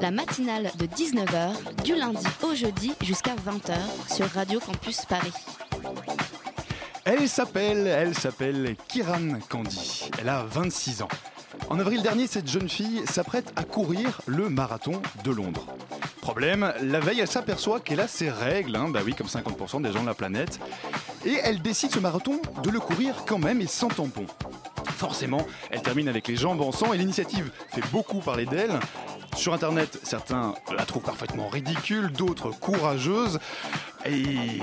La matinale de 19h, du lundi au jeudi jusqu'à 20h sur Radio Campus Paris. Elle s'appelle, elle s'appelle Kiran Kandi. Elle a 26 ans. En avril dernier, cette jeune fille s'apprête à courir le marathon de Londres. Problème, la veille, elle s'aperçoit qu'elle a ses règles, hein, bah oui, comme 50% des gens de la planète, et elle décide ce marathon de le courir quand même et sans tampon. Forcément, elle termine avec les jambes en sang et l'initiative fait beaucoup parler d'elle. Sur internet, certains la trouvent parfaitement ridicule, d'autres courageuse. Et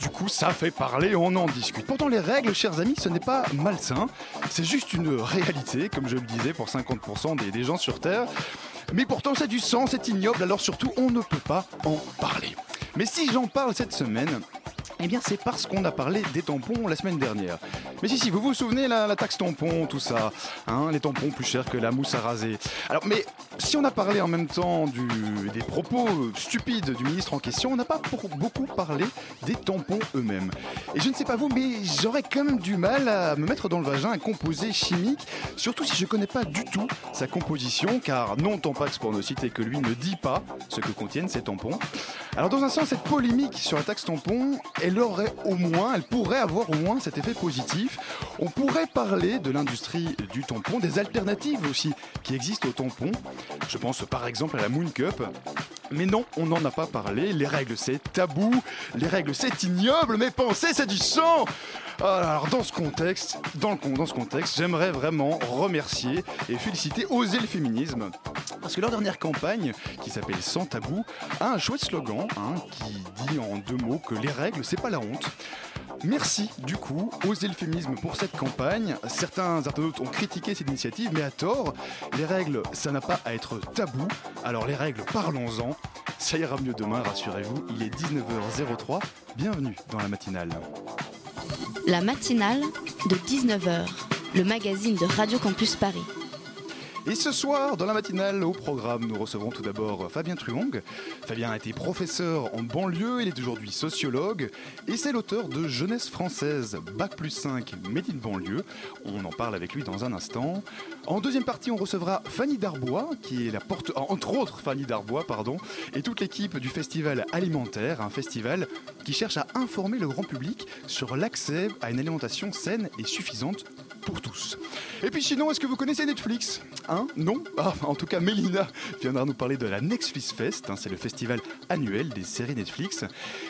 du coup, ça fait parler, on en discute. Pourtant, les règles, chers amis, ce n'est pas malsain. C'est juste une réalité, comme je le disais, pour 50% des, des gens sur Terre. Mais pourtant, c'est du sang, c'est ignoble, alors surtout, on ne peut pas en parler. Mais si j'en parle cette semaine, eh bien, c'est parce qu'on a parlé des tampons la semaine dernière. Mais si, si, vous vous souvenez, la, taxe tampon, tout ça, hein, les tampons plus chers que la mousse à raser. Alors, mais si on a parlé en même temps des propos stupides du ministre en question, on n'a pas pour beaucoup parlé des tampons eux-mêmes. Et je ne sais pas vous, mais j'aurais quand même du mal à me mettre dans le vagin un composé chimique, surtout si je connais pas du tout sa composition, car non Tampax pour ne citer que lui ne dit pas ce que contiennent ces tampons. Alors dans un sens, cette polémique sur la taxe tampon, elle aurait au moins, elle pourrait avoir au moins cet effet positif. On pourrait parler de l'industrie du tampon, des alternatives aussi qui existent au tampon. Je pense par exemple à la Moon Cup. Mais non, on n'en a pas parlé. Les règles, c'est tabou. Les règles, c'est ignoble. Mais penser, c'est du sang. Alors, dans ce contexte, dans, le, dans ce contexte, j'aimerais vraiment remercier et féliciter Oser le féminisme. Parce que leur dernière campagne, qui s'appelle Sans tabou, a un chouette slogan hein, qui dit en deux mots que les règles, c'est pas la honte. Merci du coup, le féminisme pour cette campagne. Certains internautes ont critiqué cette initiative, mais à tort. Les règles, ça n'a pas à être tabou. Alors les règles, parlons-en. Ça ira mieux demain, rassurez-vous. Il est 19h03. Bienvenue dans la matinale. La matinale de 19h, le magazine de Radio Campus Paris. Et ce soir, dans la matinale, au programme, nous recevrons tout d'abord Fabien Truong. Fabien a été professeur en banlieue, il est aujourd'hui sociologue et c'est l'auteur de Jeunesse française, Bac plus 5, Made in banlieue. On en parle avec lui dans un instant. En deuxième partie, on recevra Fanny Darbois, qui est la porte, entre autres Fanny Darbois, pardon, et toute l'équipe du Festival Alimentaire, un festival qui cherche à informer le grand public sur l'accès à une alimentation saine et suffisante pour tous. Et puis sinon, est-ce que vous connaissez Netflix? Hein? Non? Ah, En tout cas, Mélina viendra nous parler de la Netflix Fest, hein, c'est le festival annuel des séries Netflix.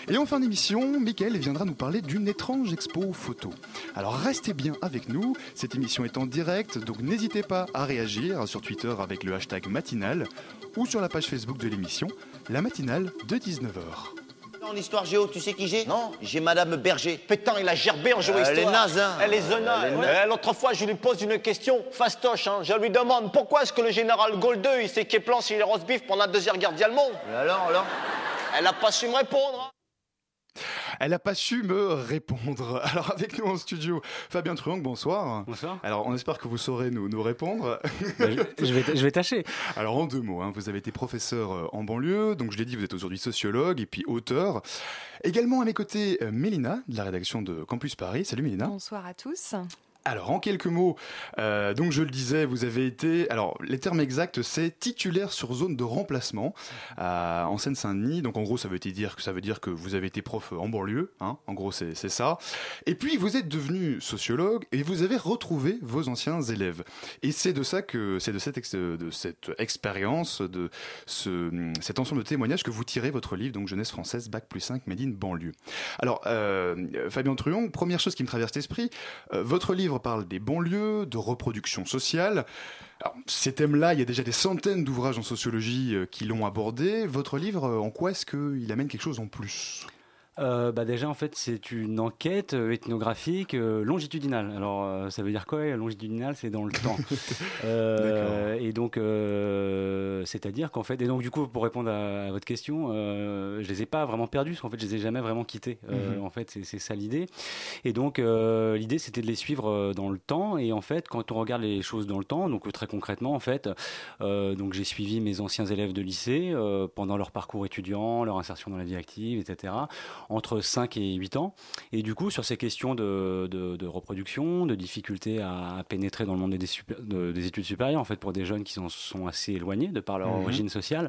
Et en fin d'émission, Mickaël viendra nous parler d'une étrange expo photo. Alors restez bien avec nous, cette émission est en direct, donc n'hésitez pas à réagir sur Twitter avec le hashtag matinale ou sur la page Facebook de l'émission, la matinale de 19h. En histoire géo, tu sais qui j'ai? Non, j'ai Madame Berger. Pétain, il a gerbé en géo Elle est naze, hein. Elle est zona. Est Euh, L'autre fois, je lui pose une question fastoche. hein. Je lui demande pourquoi est-ce que le général Gaulle II, il sait qu'il plan sur les roast beef pendant la Deuxième Guerre mondiale Alors, alors? Elle a pas su me répondre. Elle n'a pas su me répondre. Alors avec nous en studio, Fabien Truong, bonsoir. Bonsoir. Alors on espère que vous saurez nous, nous répondre. Je, je vais, je vais tâcher. Alors en deux mots, hein, vous avez été professeur euh, en banlieue, donc je l'ai dit, vous êtes aujourd'hui sociologue et puis auteur. Également à mes côtés, euh, Mélina, de la rédaction de Campus Paris. Salut Mélina. Bonsoir à tous. Alors en quelques mots, euh, donc je le disais, vous avez été, alors les termes exacts c'est titulaire sur zone de remplacement euh, en Seine-Saint-Denis. Donc en gros ça veut dire que ça veut dire que vous avez été prof en banlieue, hein, en gros c'est ça. Et puis vous êtes devenu sociologue et vous avez retrouvé vos anciens élèves. Et c'est de ça que c'est de cette de cette expérience, de ce, cet ensemble de témoignages que vous tirez votre livre donc jeunesse française bac plus 5 Made in banlieue. Alors euh, Fabien Truon, première chose qui me traverse l'esprit, votre livre parle des banlieues, de reproduction sociale. Alors, ces thèmes-là, il y a déjà des centaines d'ouvrages en sociologie euh, qui l'ont abordé. Votre livre, euh, en quoi est-ce qu'il amène quelque chose en plus? Euh, bah déjà, en fait, c'est une enquête euh, ethnographique euh, longitudinale. Alors, euh, ça veut dire quoi Longitudinale, c'est dans le temps. Et donc, c'est-à-dire qu'en fait, et donc du coup, pour répondre à, à votre question, je les ai pas vraiment perdus, parce qu'en fait, je les ai jamais vraiment quittés. Mhm. En fait, c'est ça l'idée. Et donc, l'idée, c'était de les suivre dans le temps. Et en fait, quand on regarde les choses dans le temps, donc très concrètement, en fait, donc j'ai suivi mes anciens élèves de lycée pendant leur parcours étudiant, leur insertion dans la vie active, etc., entre 5 et 8 ans. Et du coup, sur ces questions de, de- de reproduction, de difficulté à, à pénétrer dans le monde des, de- des études supérieures, en fait, pour des jeunes qui sont assez éloignés de par leur Mhm. origine sociale,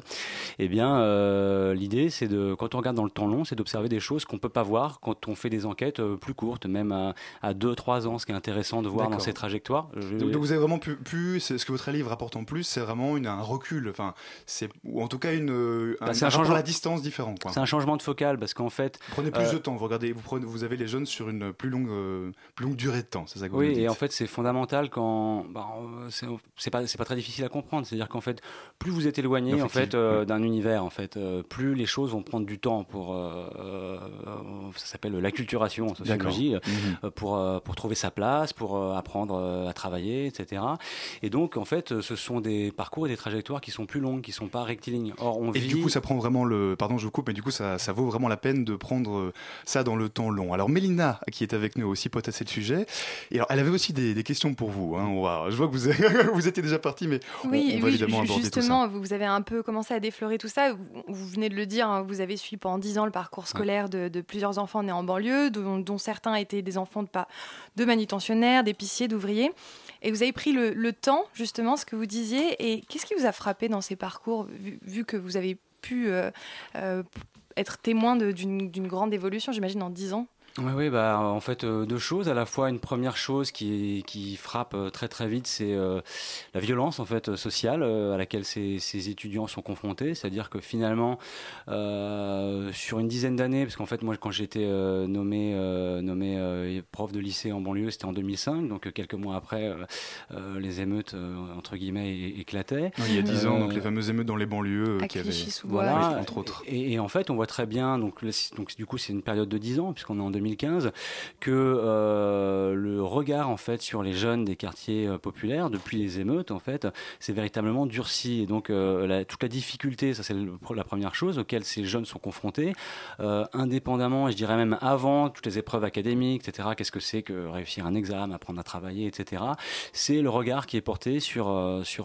eh bien, euh, l'idée, c'est de, quand on regarde dans le temps long, c'est d'observer des choses qu'on peut pas voir quand on fait des enquêtes euh, plus courtes, même à, à 2-3 ans, ce qui est intéressant de voir dans ces trajectoires. Je- Donc, donc vous avez vraiment pu, ce que votre livre apporte en plus, c'est vraiment une, un recul, enfin, c'est ou en tout cas une, euh, Bah, un, rapport changement- à la distance différent. C'est un changement de focal parce qu'en fait, prenez plus euh, de temps, vous regardez, vous prenez, vous avez les jeunes sur une plus longue, euh, plus longue durée de temps, c'est ça que vous Oui, et en fait, c'est fondamental quand. bah, c'est pas, pas très difficile à comprendre. C'est-à-dire qu'en fait, plus vous êtes éloigné en fait, euh, oui. d'un univers, en fait, plus les choses vont prendre du temps pour. ça s'appelle l'acculturation en sociologie, euh, pour, pour trouver sa place, pour apprendre à travailler, etc. Et donc, en fait, ce sont des parcours et des trajectoires qui sont plus longues, qui sont pas rectilignes. Or, on Et vit. du coup, ça prend vraiment le. Pardon, je vous coupe, mais du coup, ça, ça vaut vraiment la peine de prendre euh, ça dans le temps long. Alors, Mélina, qui est avec nous aussi, potassé le sujet. Et alors, elle avait aussi des, des questions pour vous. Hein. Je vois que vous, vous étiez déjà parti, mais on- Oui, on, va oui, évidemment aborder tout ça. justement, vous avez un peu commencé à déflorer tout ça. Vous, vous venez de le dire, hein, vous avez suivi pendant 10 ans le parcours scolaire de, de plusieurs enfants nés en banlieue, dont, dont certains étaient des enfants de, pas, de manutentionnaires, d'épiciers, d'ouvriers. Et vous avez pris le, le temps, justement, ce que vous disiez. Et qu'est-ce qui vous a frappé dans ces parcours, vu, vu que vous avez pu euh, euh, être témoin d'une grande évolution, j'imagine, en 10 ans Oui, oui, bah, en fait, euh, deux choses. À la fois, une première chose qui, qui frappe euh, très très vite, c'est euh, la violence en fait sociale euh, à laquelle ces, ces étudiants sont confrontés. C'est-à-dire que finalement, euh, sur une dizaine d'années, parce qu'en fait, moi, quand j'étais euh, nommé, euh, nommé euh, prof de lycée en banlieue, c'était en 2005, donc euh, quelques mois après, euh, euh, les émeutes euh, entre guillemets éclataient. Oui, Il y a 10 ans, donc les fameuses émeutes dans les banlieues euh, qui avaient. Voilà, entre autres. Et, et en fait, on voit très bien, donc, donc du coup, c'est une période de 10 ans, puisqu'on est en 2015, que euh, le regard en fait sur les jeunes des quartiers euh, populaires depuis les émeutes, en fait, c'est véritablement durci. Et donc, euh, toute la difficulté, ça c'est la première chose auquel ces jeunes sont confrontés, indépendamment, et je dirais même avant toutes les épreuves académiques, etc. Qu'est-ce que c'est que réussir un examen, apprendre à travailler, etc. C'est le regard qui est porté sur sur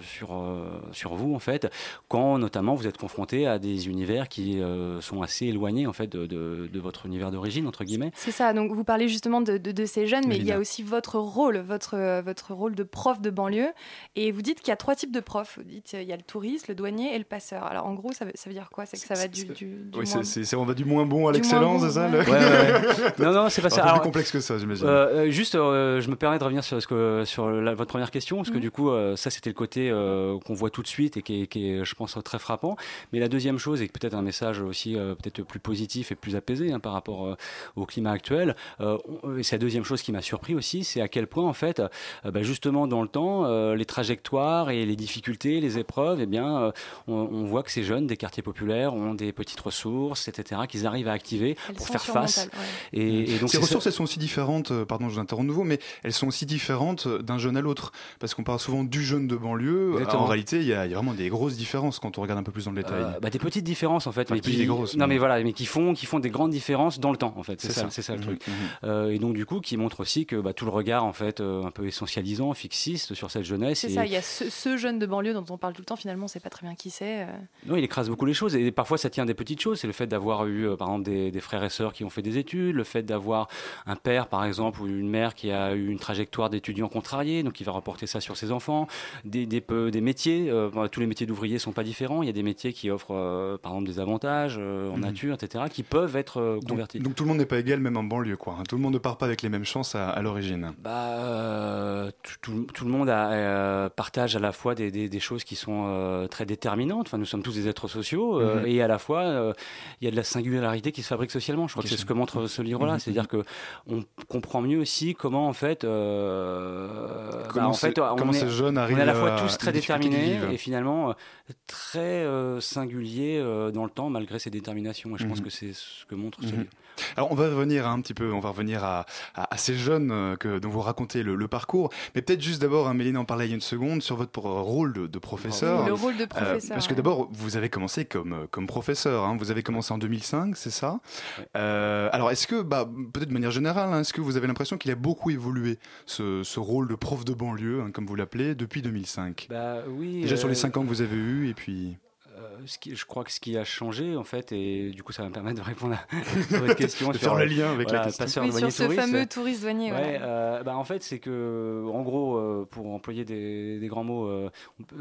sur sur vous en fait, quand notamment vous êtes confronté à des univers qui sont assez éloignés en fait de, de, de votre univers d'origine entre guillemets. C'est ça, donc vous parlez justement de, de- de ces jeunes, mais il y a aussi votre rôle, votre, votre rôle de prof de banlieue. Et vous dites qu'il y a trois types de profs. Vous dites il y a le touriste, le douanier et le passeur. Alors en gros, ça veut, ça veut dire quoi? C'est que ça va du, du, du Oui, moins- c'est- on va du moins bon à moins c'est ça bon, le- ouais. Ouais, ouais, ouais. Non, non, c'est pas ça. Alors, plus complexe que ça, j'imagine. Euh, euh, juste, euh, je me permets de revenir sur, ce que, sur la- votre première question, parce que Mhm. du coup, euh, ça c'était le côté euh, qu'on voit tout de suite et qui est, qui est, je pense, très frappant. Mais la deuxième chose, et peut-être un message aussi euh, peut-être plus positif et plus apaisé hein, par rapport euh, au climat actuel, euh, et c'est la deuxième chose qui m'a surpris aussi, c'est à quel point, en fait, euh, bah, justement dans le temps, euh, les trajectoires et les difficultés, les épreuves, eh bien, euh, on, on voit que ces jeunes des quartiers populaires ont des petites ressources, etc., qu'ils arrivent à activer Elles pour faire face. ouais. Et, et donc Ces ressources, elles sont aussi différentes, euh, pardon, je vous interromps de nouveau, mais elles sont aussi différentes d'un jeune à l'autre. Parce qu'on parle souvent du jeune de banlieue. En réalité, il y, a il y a vraiment des grosses différences quand on regarde un peu plus dans le détail. Euh, bah, des petites différences en fait, Enfin, mais des petites qui et grosses, non mais- mais voilà, mais qui font qui font des grandes différences dans le temps en fait. C'est ça, ça. c'est ça le Mhm, truc. mhm. Euh, et donc du coup, qui montre aussi que bah, tout le regard en fait euh, un peu essentialisant, fixiste sur cette jeunesse. C'est et- ça, il y a ce, ce jeune de banlieue dont on parle tout le temps, finalement, on sait pas très bien qui c'est. euh. Non, il écrase beaucoup les choses et parfois ça tient des petites choses. C'est le fait d'avoir eu, euh, par exemple, des, des frères et sœurs qui ont fait des études, le fait d'avoir un père, par exemple, ou une mère qui a eu une trajectoire d'étudiant contrariée, donc il va reporter ça sur ses enfants. Des, des, peu- des métiers, euh, bon, tous les métiers d'ouvriers sont pas différents. Il y a des métiers qui offrent, euh, par exemple, des avantages euh, en Mhm. nature, etc., qui peuvent être euh, convertis convertis. Donc tout le monde n'est pas égal, même en banlieue, quoi. hein. Tout le monde ne part pas avec les mêmes chances à, à l'origine. Bah, euh, tout, le monde a, euh, partage à la fois des, des- des choses qui sont euh, très déterminantes. Enfin, nous sommes tous des êtres sociaux Mhm. et à la fois il y a de la singularité qui se fabrique socialement. Je crois que c'est ce que montre ce livre-là. Mhm. C'est-à-dire que on comprend mieux aussi comment en fait, bah, Comment en ces- fait, on est- ces jeunes on arrivent est à la fois tous très déterminés et finalement très singuliers dans le temps malgré ces déterminations. Et je pense Mhm. que c'est ce que montre ce livre. Alors on va revenir un petit peu, on va revenir à, à- à ces jeunes euh, que, dont vous racontez le, le parcours, mais peut-être juste d'abord, hein, Mélina en parlait il y a une seconde, sur votre euh, rôle de, de professeur. Le rôle de Euh, professeur. parce que d'abord, vous avez commencé comme, euh, comme professeur, hein. vous avez commencé en 2005, c'est ça? Euh, Alors est-ce que, bah, peut-être de manière générale, hein, est-ce que vous avez l'impression qu'il a beaucoup évolué, ce, ce rôle de prof de banlieue, hein, comme vous l'appelez, depuis 2005 Bah oui. Déjà sur les euh, 5 ans que vous avez eus, et puis... Euh, ce qui, je crois que ce qui a changé, en fait, et du coup, ça va me permettre de répondre à votre question. de sur, faire le lien avec voilà, la question. passeur Oui, douanier sur ce touriste. fameux touriste douanier. Ouais, voilà. euh, bah, en fait, c'est que, en gros, euh, pour employer des, des grands mots,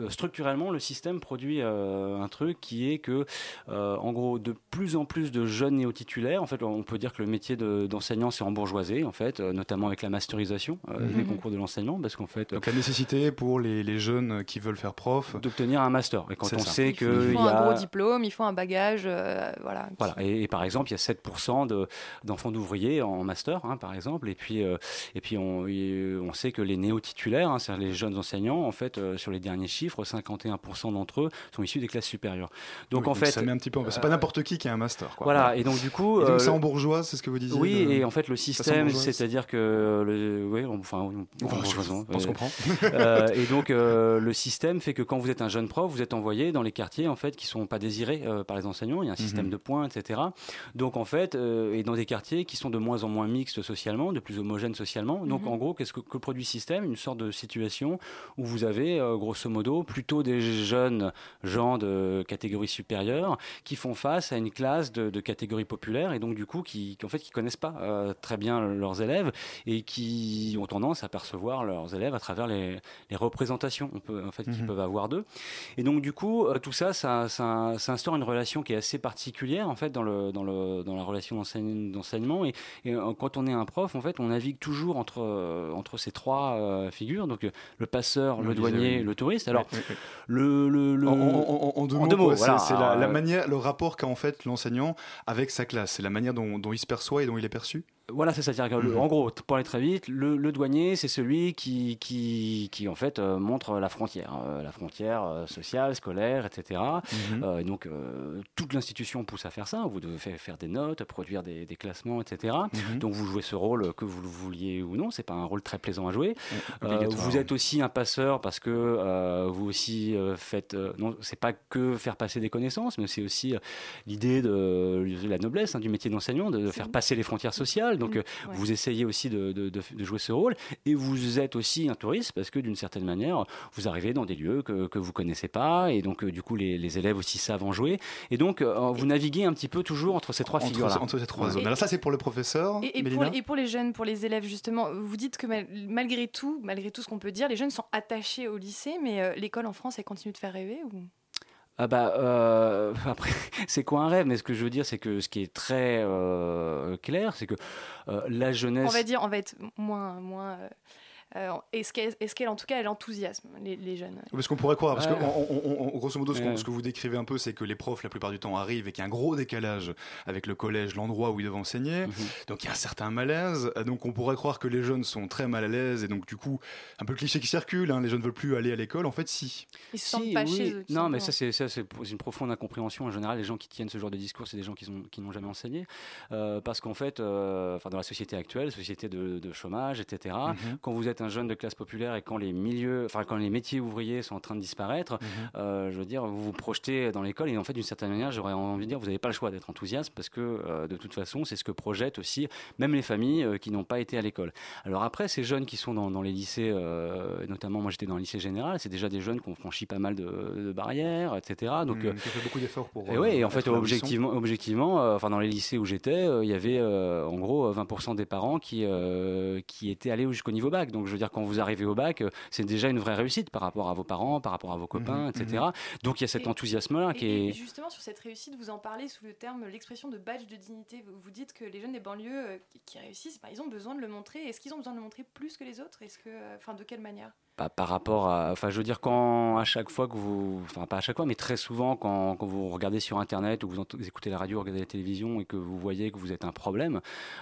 structurellement, le système produit euh, un truc qui est que, euh, en gros, de plus en plus de jeunes néo-titulaires, en fait, on peut dire que le métier de- d'enseignant s'est embourgeoisé, en fait, euh, notamment avec la masterisation euh, Mhm. des concours de l'enseignement, parce qu'en fait, Donc la nécessité pour les, les jeunes qui veulent faire prof, d'obtenir un master. Et quand on ça. sait que il faut y un a... gros diplôme, il faut un bagage, euh, voilà. Voilà, et, et par exemple, il y a 7% de- d'enfants d'ouvriers en master, hein, par exemple, et puis, euh, et puis on, et on sait que les néo-titulaires, hein, c'est-à-dire les jeunes enseignants, en fait, euh, sur les derniers chiffres, 51% d'entre eux sont issus des classes supérieures. Donc Oui, en fait, ça met un petit peu. C'est pas n'importe qui qui a un master. Quoi. voilà, et donc du coup, Et donc euh, ça en bourgeois, c'est ce que vous disiez oui, de- et en fait le système, c'est-à-dire que, le, oui, on- enfin, on- Enfin, en je pense euh, qu'on comprend. euh, et donc euh, le système fait que quand vous êtes un jeune prof, vous êtes envoyé dans les quartiers en fait qui sont pas désirés euh, par les enseignants. Il y a un système Mhm. de points, etc. Donc en fait, euh, et dans des quartiers qui sont de moins en moins mixtes socialement, de plus homogènes socialement. Donc Mhm. en gros, qu'est-ce que, que produit le système? Une sorte de situation où vous avez euh, grosso modo plutôt des jeunes gens de catégorie supérieure qui font face à une classe de, de catégorie populaire et donc du coup qui, qui, en fait qui connaissent pas euh, très bien leurs élèves et qui ont tendance à percevoir leurs élèves à travers les, les représentations on peut, en fait, qu'ils Mhm. peuvent avoir d'eux. Et donc, du coup, tout ça, ça, ça, ça instaure une relation qui est assez particulière, en fait, dans, le, dans, le, dans la relation d'enseigne- d'enseignement. Et, et, euh, quand on est un prof, en fait, on navigue toujours entre, euh, entre ces trois euh, figures, donc le passeur, le le douanier, le touriste. Alors, Oui, oui, oui. le... le, le- En, en- en- en deux en mots, c'est- voilà. c'est la, la Euh, manière, le rapport qu'a en fait l'enseignant avec sa classe, c'est la manière dont, dont il se perçoit et dont il est perçu. Voilà, c'est ça. Que, le- Mhm. En gros, pour aller très vite, le, le douanier, c'est celui qui, qui, qui en fait, euh, montre la frontière, euh, la frontière euh, sociale, scolaire, etc. Euh, et donc, toute l'institution pousse à faire ça. Vous devez faire, faire des notes, produire des, des classements, etc. Mhm. Donc, vous jouez ce rôle que vous le vouliez ou non. C'est pas un rôle très plaisant à jouer. Vous êtes aussi un passeur parce que vous aussi faites. non, c'est pas que faire passer des connaissances, mais c'est aussi l'idée de, de la noblesse hein, du métier d'enseignant, de, de faire passer les frontières sociales. Donc, Mm, euh, ouais. vous essayez aussi de, de- de- de jouer ce rôle. Et vous êtes aussi un touriste parce que d'une certaine manière, vous arrivez dans des lieux que, que vous connaissez pas. Et donc, euh, du coup, les, les élèves aussi savent en jouer. Et donc, euh, vous naviguez un petit peu toujours entre ces trois entre, figures-là. entre ces trois zones. Et- Alors ça, c'est pour le professeur, Et, et pour, Mélina et pour les jeunes, pour les élèves, justement, vous dites que mal- malgré tout, malgré tout ce qu'on peut dire, les jeunes sont attachés au lycée, mais euh, l'école en France, elle continue de faire rêver ou... Ah bah euh, après c'est quoi un rêve? Mais ce que je veux dire c'est que ce qui est très euh, clair c'est que euh, la jeunesse On va dire, on va être moins... moins est-ce qu'elle, est-ce qu'elle, en tout cas, elle enthousiasme les, les jeunes Parce qu'on pourrait croire, parce Ouais. que on- on- on- grosso modo, ce, que vous décrivez un peu, c'est que les profs, la plupart du temps, arrivent et qu'il y a un gros décalage avec le collège, l'endroit où ils doivent enseigner. Mhm. Donc il y a un certain malaise. Euh, Donc on pourrait croire que les jeunes sont très mal à l'aise et donc du coup, un peu le cliché qui circule, hein, les jeunes veulent plus aller à l'école. En fait, si. Ils se Si, sentent pas oui. chez eux. Non, mais ça, c'est une profonde incompréhension. En général, les gens qui tiennent ce genre de discours, c'est des gens qui n'ont jamais enseigné. Euh, parce qu'en fait, euh, dans la société actuelle, société de, de chômage, etc., Mhm. quand vous êtes un jeune de classe populaire et quand les milieux, enfin, quand les métiers ouvriers sont en train de disparaître, Mhm. euh, je veux dire, vous vous projetez dans l'école et en fait, d'une certaine manière, j'aurais envie de dire, vous n'avez pas le choix d'être enthousiaste parce que euh, de toute façon, c'est ce que projettent aussi même les familles euh, qui n'ont pas été à l'école. Alors après, ces jeunes qui sont dans, dans les lycées, notamment moi j'étais dans le lycée général, c'est déjà des jeunes qui ont franchi pas mal de, de barrières, etc. Donc euh, qui fait beaucoup d'efforts pour. et et en fait, objectivement, objectivement enfin, dans les lycées où j'étais, il y avait en gros euh, 20% des parents qui, qui étaient allés jusqu'au niveau bac. Donc Donc je veux dire, quand vous arrivez au bac, c'est déjà une vraie réussite par rapport à vos parents, par rapport à vos copains, Mhm, etc. Donc il y a cet Et- enthousiasme-là qui Et, et est... justement, sur cette réussite, vous en parlez sous le terme, l'expression de badge de dignité. Vous, dites que les jeunes des banlieues euh, qui, qui réussissent, bah, ils ont besoin de le montrer. Est-ce qu'ils ont besoin de le montrer plus que les autres? Est-ce que, euh, enfin, de quelle manière? Par rapport à. Enfin, je veux dire, quand à chaque fois que vous. Enfin, pas à chaque fois, mais très souvent, quand, quand vous regardez sur Internet ou vous, écoutez la radio, regardez la télévision et que vous voyez que vous êtes un problème,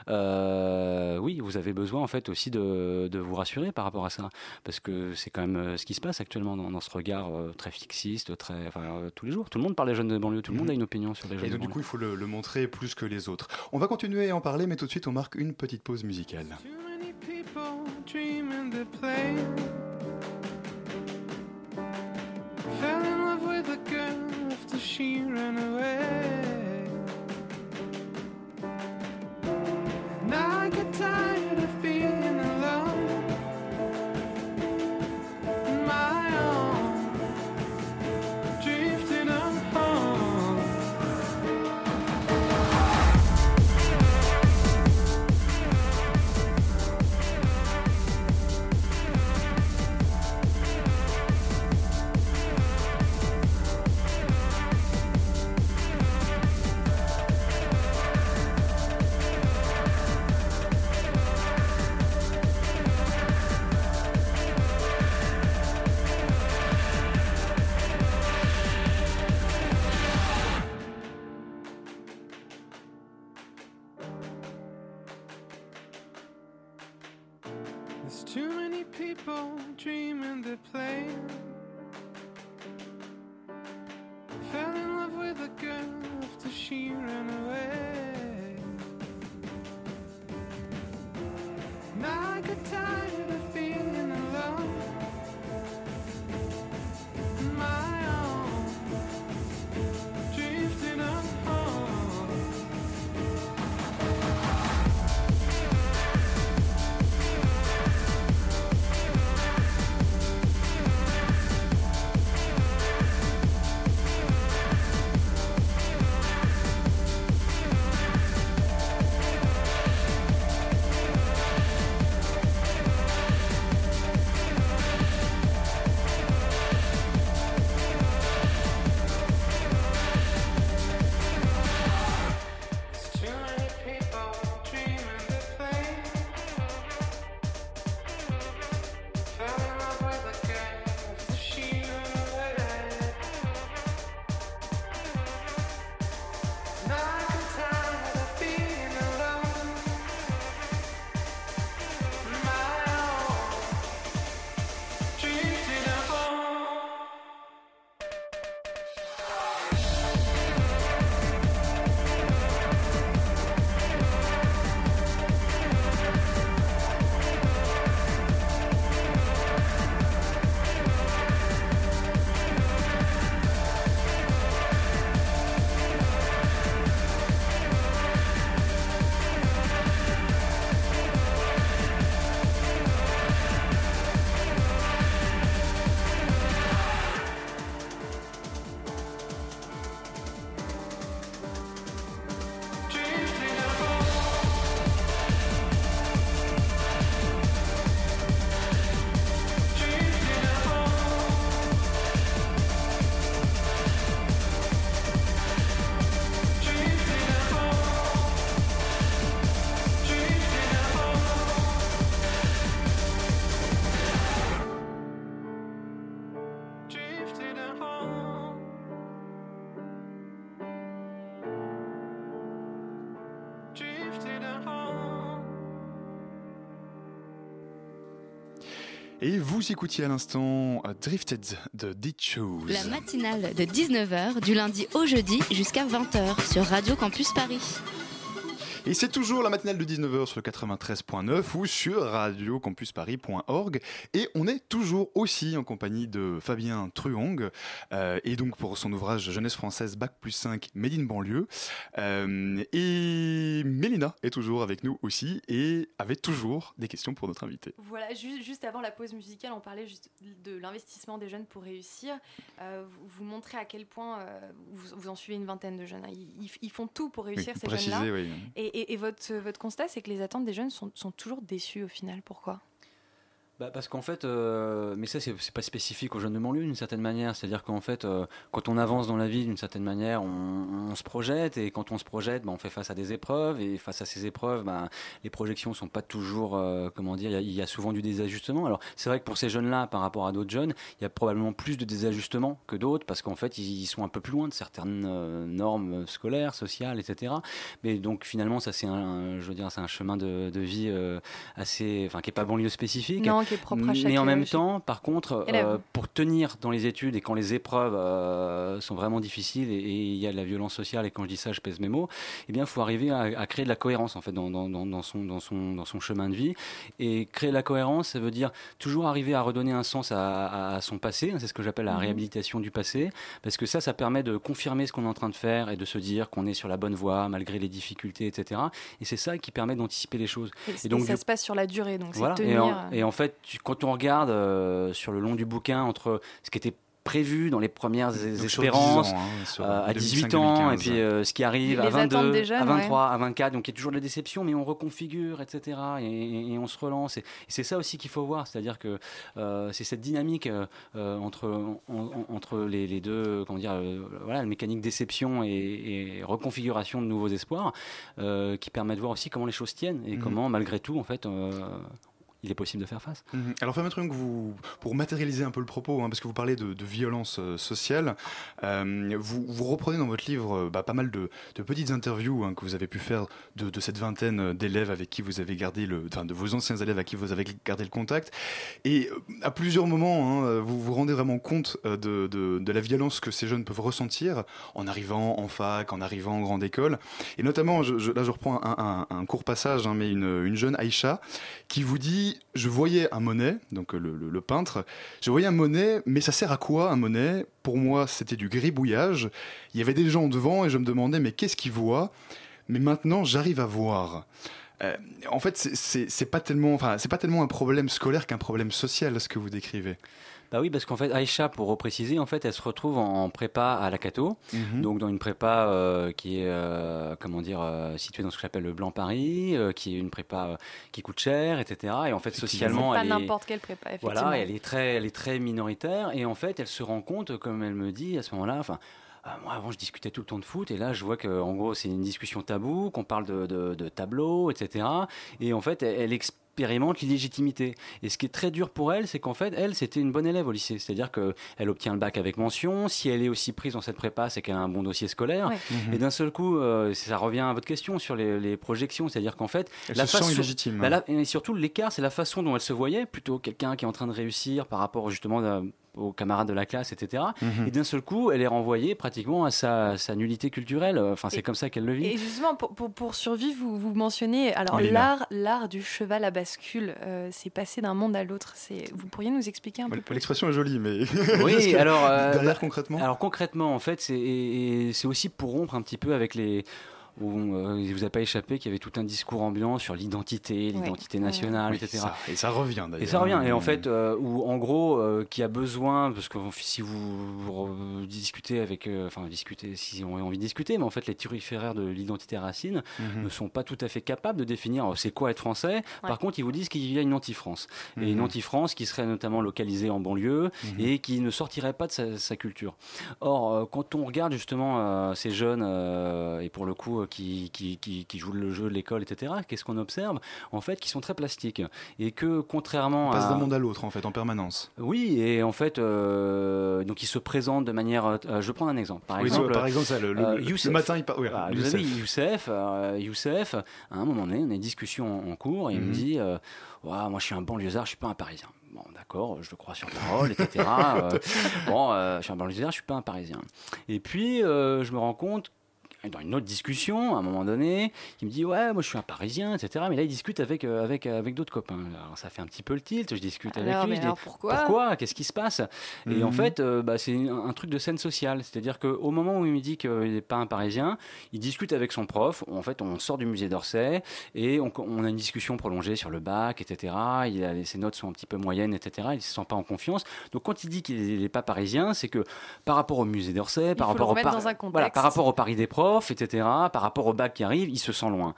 euh, oui, vous avez besoin, en fait, aussi de, de vous rassurer par rapport à ça. Parce que c'est quand même euh, ce qui se passe actuellement dans, dans ce regard euh, très fixiste, très. Enfin, euh, tous les jours. Tout le monde parle des jeunes de banlieue, tout le monde Mhm. a une opinion sur les jeunes Et de donc, du coup, il faut le, le montrer plus que les autres. On va continuer à en parler, mais tout de suite, on marque une petite pause musicale. Too many after she ran away. good. Fell in love with a girl after she ran away. Not good time. Et vous écoutiez à l'instant euh, Drifted de Ditchos. La matinale de 19h du lundi au jeudi jusqu'à 20h sur Radio Campus Paris. Et c'est toujours la matinale de 19h sur le 93.9 ou sur radiocampusparis.org. Et on est toujours aussi en compagnie de Fabien Truong, euh, et donc pour son ouvrage Jeunesse française Bac plus 5 Made in banlieue. Euh, et Mélina est toujours avec nous aussi et avait toujours des questions pour notre invité. Voilà, ju- juste avant la pause musicale, on parlait juste de l'investissement des jeunes pour réussir. Euh, vous, vous montrez à quel point vous, vous en suivez une vingtaine de jeunes. hein. Ils, font tout pour réussir Oui, ces jeunes-là. oui. Et, et- et votre, constat, c'est que les attentes des jeunes sont toujours déçues au final. Pourquoi? Bah, parce qu'en fait, euh, mais ça c'est pas spécifique aux jeunes de banlieue d'une certaine manière. C'est-à-dire qu'en fait, euh, quand on avance dans la vie d'une certaine manière, on, on se projette et quand on se projette, bah, on fait face à des épreuves et face à ces épreuves, bah, les projections sont pas toujours, euh, comment dire, il y a- souvent du désajustement. Alors c'est vrai que pour ces jeunes-là, par rapport à d'autres jeunes, il y a probablement plus de désajustement que d'autres parce qu'en fait, ils, sont un peu plus loin de certaines euh, normes scolaires, sociales, etc. Mais donc finalement, ça c'est un, je veux dire, c'est un chemin de, de vie euh, assez, enfin qui est pas banlieue spécifique. Qui est propre à chaque, Mais en même euh, chaque temps, par contre, euh, pour tenir dans les études et quand les épreuves euh, sont vraiment difficiles et il y a de la violence sociale et quand je dis ça, je pèse mes mots, eh bien, il faut arriver à, à créer de la cohérence en fait dans, dans, dans, dans son, dans, son, dans son chemin de vie. Et créer de la cohérence, ça veut dire toujours arriver à redonner un sens à, à- à son passé. hein, C'est ce que j'appelle la Mhm. réhabilitation du passé, parce que ça, ça permet de confirmer ce qu'on est en train de faire et de se dire qu'on est sur la bonne voie malgré les difficultés, etc. Et c'est ça qui permet d'anticiper les choses. Et, Et donc, et ça du- se passe sur la durée, donc voilà. Et, tenir. en, et en fait, tu- quand on regarde euh, sur le long du bouquin entre ce qui était prévu dans les premières es- Donc sur 10 espérances ans, hein, euh, à 18 2005, ans 2015. et puis euh, ce qui arrive à 22 attentes des jeunes, à 23 ouais. à 24 donc il y a toujours de la déception mais on reconfigure etc et, et- et on se relance et, et c'est ça aussi qu'il faut voir c'est-à-dire que euh, c'est cette dynamique entre en- en- entre les, les deux comment dire euh, voilà la mécanique déception et, et reconfiguration de nouveaux espoirs euh, qui permet de voir aussi comment les choses tiennent et Mhm. comment malgré tout en fait euh, il est possible de faire face. Mhm. Alors, Fabien Trung, vous, pour matérialiser un peu le propos, hein, parce que vous parlez de, violence euh, sociale, euh, vous, reprenez dans votre livre euh, bah, pas mal de, petites interviews hein, que vous avez pu faire de, cette vingtaine d'élèves avec qui vous avez gardé le, enfin, de vos anciens élèves avec qui vous avez gardé le contact. Et à plusieurs moments, hein, vous vous rendez vraiment compte de, la violence que ces jeunes peuvent ressentir en arrivant en fac, en arrivant en grande école. Et notamment, là je reprends un, court passage, mais une, une jeune Aïcha qui vous dit Je voyais un Monet, donc euh, le, peintre, je voyais un Monet, mais ça sert à quoi un Monet Pour moi, c'était du gribouillage. Il y avait des gens devant et je me demandais Mais qu'est-ce qu'ils voient? Mais maintenant, j'arrive à voir. Euh, en fait, c'est- pas c'est pas tellement un problème scolaire qu'un problème social, ce que vous décrivez. Bah oui, parce qu'en fait, Aïcha, pour repréciser, en fait, elle se retrouve en, en prépa à la Cato, Mhm. donc dans une prépa euh, qui est, euh, comment dire, euh, située dans ce que j'appelle le Blanc Paris, euh, qui est une prépa euh, qui coûte cher, etc. Et en fait, socialement, pas elle est, n'importe quelle prépa, effectivement. voilà, elle est très, elle est très minoritaire, et en fait, elle se rend compte, comme elle me dit à ce moment-là, enfin. moi, avant, je discutais tout le temps de foot, et là, je vois que, en gros, c'est une discussion tabou, qu'on parle de, de, de tableaux, etc. Et en fait, elle, elle expérimente l'illégitimité. Et ce qui est très dur pour elle, c'est qu'en fait, elle, c'était une bonne élève au lycée. C'est-à-dire qu'elle obtient le bac avec mention. Si elle est aussi prise dans cette prépa, c'est qu'elle a un bon dossier scolaire. Ouais. Mhm. Et d'un seul coup, euh, ça revient à votre question sur les, les projections. C'est-à-dire qu'en fait, Elle la se sent façon- illégitime. bah là, et surtout, l'écart, c'est la façon dont elle se voyait, plutôt quelqu'un qui est en train de réussir par rapport justement à- aux camarades de la classe, etc. Mhm. Et d'un seul coup, elle est renvoyée pratiquement à sa, sa nullité culturelle. Enfin, c'est Et- comme ça qu'elle le vit. Et justement, pour, pour, pour survivre, vous, vous mentionnez alors l'art, l'art du cheval à bascule. euh, c'est passé d'un monde à l'autre. C'est, vous pourriez nous expliquer un peu plus? L'expression est jolie, mais Oui, alors, euh, derrière bah, concrètement. Alors concrètement, en fait, c'est et- et c'est aussi pour rompre un petit peu avec les. Où, euh, il vous a pas échappé qu'il y avait tout un discours ambiant sur l'identité, l'identité nationale, Oui, etc. ça- et ça revient d'ailleurs. Et ça revient. Et en Mhm. fait, euh, où en gros, euh, qui a besoin, parce que si vous, discutez avec, euh, enfin discutez, si on a envie de discuter, mais en fait, les turiféraires de l'identité racine Mhm. ne sont pas tout à fait capables de définir euh, c'est quoi être français. Par contre, ils vous disent qu'il y a une anti-France. Et une Mhm. anti-France qui serait notamment localisée en banlieue Mhm. et qui ne sortirait pas de sa, sa culture. Or, euh, quand on regarde justement euh, ces jeunes, euh, et pour le coup, euh, qui, qui, qui, qui jouent le jeu de l'école, etc., qu'est-ce qu'on observe En fait, qui sont très plastiques. Et que contrairement On passe à... d'un monde à l'autre en fait, en permanence. Oui, et en fait, euh, donc ils se présentent de manière. euh, je vais prendre un exemple. Par Oui, exemple, par exemple, ça, le, le- euh, le- Youssef. le matin, il part. oui, Ah, vous Youssef. avez Youssef, Youssef, à un moment donné, on a une discussion en, cours et il me Mhm. dit Moi, je suis un banlieusard, je suis pas un parisien. Bon, d'accord, je le crois sur parole, etc. Euh, bon, euh, je suis un banlieusard, je suis pas un parisien. Et puis, euh, je me rends compte dans une autre discussion, à un moment donné, il me dit ouais, moi je suis un Parisien, etc. Mais là, il discute avec euh, avec avec d'autres copains. Alors ça fait un petit peu le tilt. Je discute avec lui. je dis, alors pourquoi pourquoi? Qu'est-ce qui se passe? Et en Mhm. fait, euh, bah, c'est un, un truc de scène sociale. C'est-à-dire qu'au moment où il me dit qu'il n'est pas un Parisien, il discute avec son prof. En fait, on sort du musée d'Orsay et on, on a une discussion prolongée sur le bac, etc. Il a, ses notes sont un petit peu moyennes, etc. Il ne se sent pas en confiance. Donc, quand il dit qu'il n'est pas parisien, c'est que par rapport au musée d'Orsay, rapport au voilà, par rapport au Paris des profs, etc., par rapport au bac qui arrive, il se sent loin.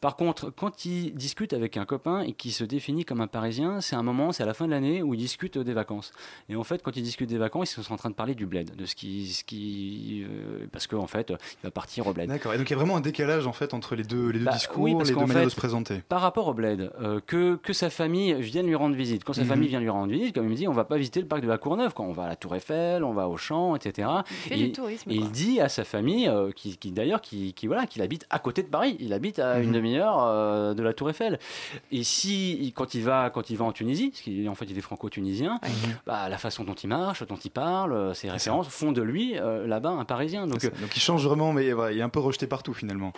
Par contre, quand il discute avec un copain et qui se définit comme un Parisien, c'est un moment, c'est à la fin de l'année où il discute des vacances. Et en fait, quand il discute des vacances, ils sont en train de parler du bled, de ce qui, ce qui, euh, parce qu'en fait, il va partir au bled. D'accord. Et donc il y a vraiment un décalage en fait entre les deux, les deux Bah, discours, oui, parce les deux manières de se présenter. Par rapport au bled, euh, que, que sa famille vienne lui rendre visite. Quand sa Mhm. famille vient lui rendre visite, comme il me dit, on va pas visiter le parc de la Courneuve, quand on va à la Tour Eiffel, on va au champ, etc. Il fait et, du tourisme, et il dit à sa famille, euh, qui, qui d'ailleurs, qui, qui, voilà, qu'il habite à côté de Paris. Il habite à une Mhm. Demi-heure euh, de la Tour Eiffel. Et si quand il va, quand il va en Tunisie, parce qu'il en fait il est franco-tunisien, bah, la façon dont il marche, dont il parle, euh, ses références font de lui euh, là-bas un Parisien. Donc, il change vraiment, mais il est un peu rejeté partout finalement.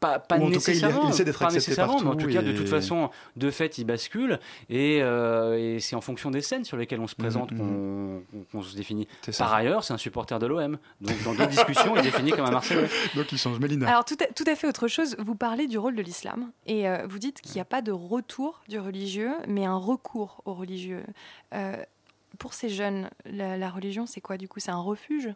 pas, pas tout cas, il- nécessairement, il essaie d'être pas accepté nécessairement, mais en partout tout cas, de toute façon, de fait, il bascule et, euh, et c'est en fonction des scènes sur lesquelles on se présente Mhm, qu'on qu'on se définit. Par ailleurs, c'est un supporter de l'OM, donc dans d'autres discussions, il est défini comme un Marseillais. Donc il change. Mélina. Alors tout à, tout à fait autre chose, vous parlez du rôle de l'islam. Et euh, vous dites qu'il n'y a pas de retour du religieux, mais un recours au religieux. Euh, pour ces jeunes, la, la religion, c'est quoi du coup? C'est un refuge?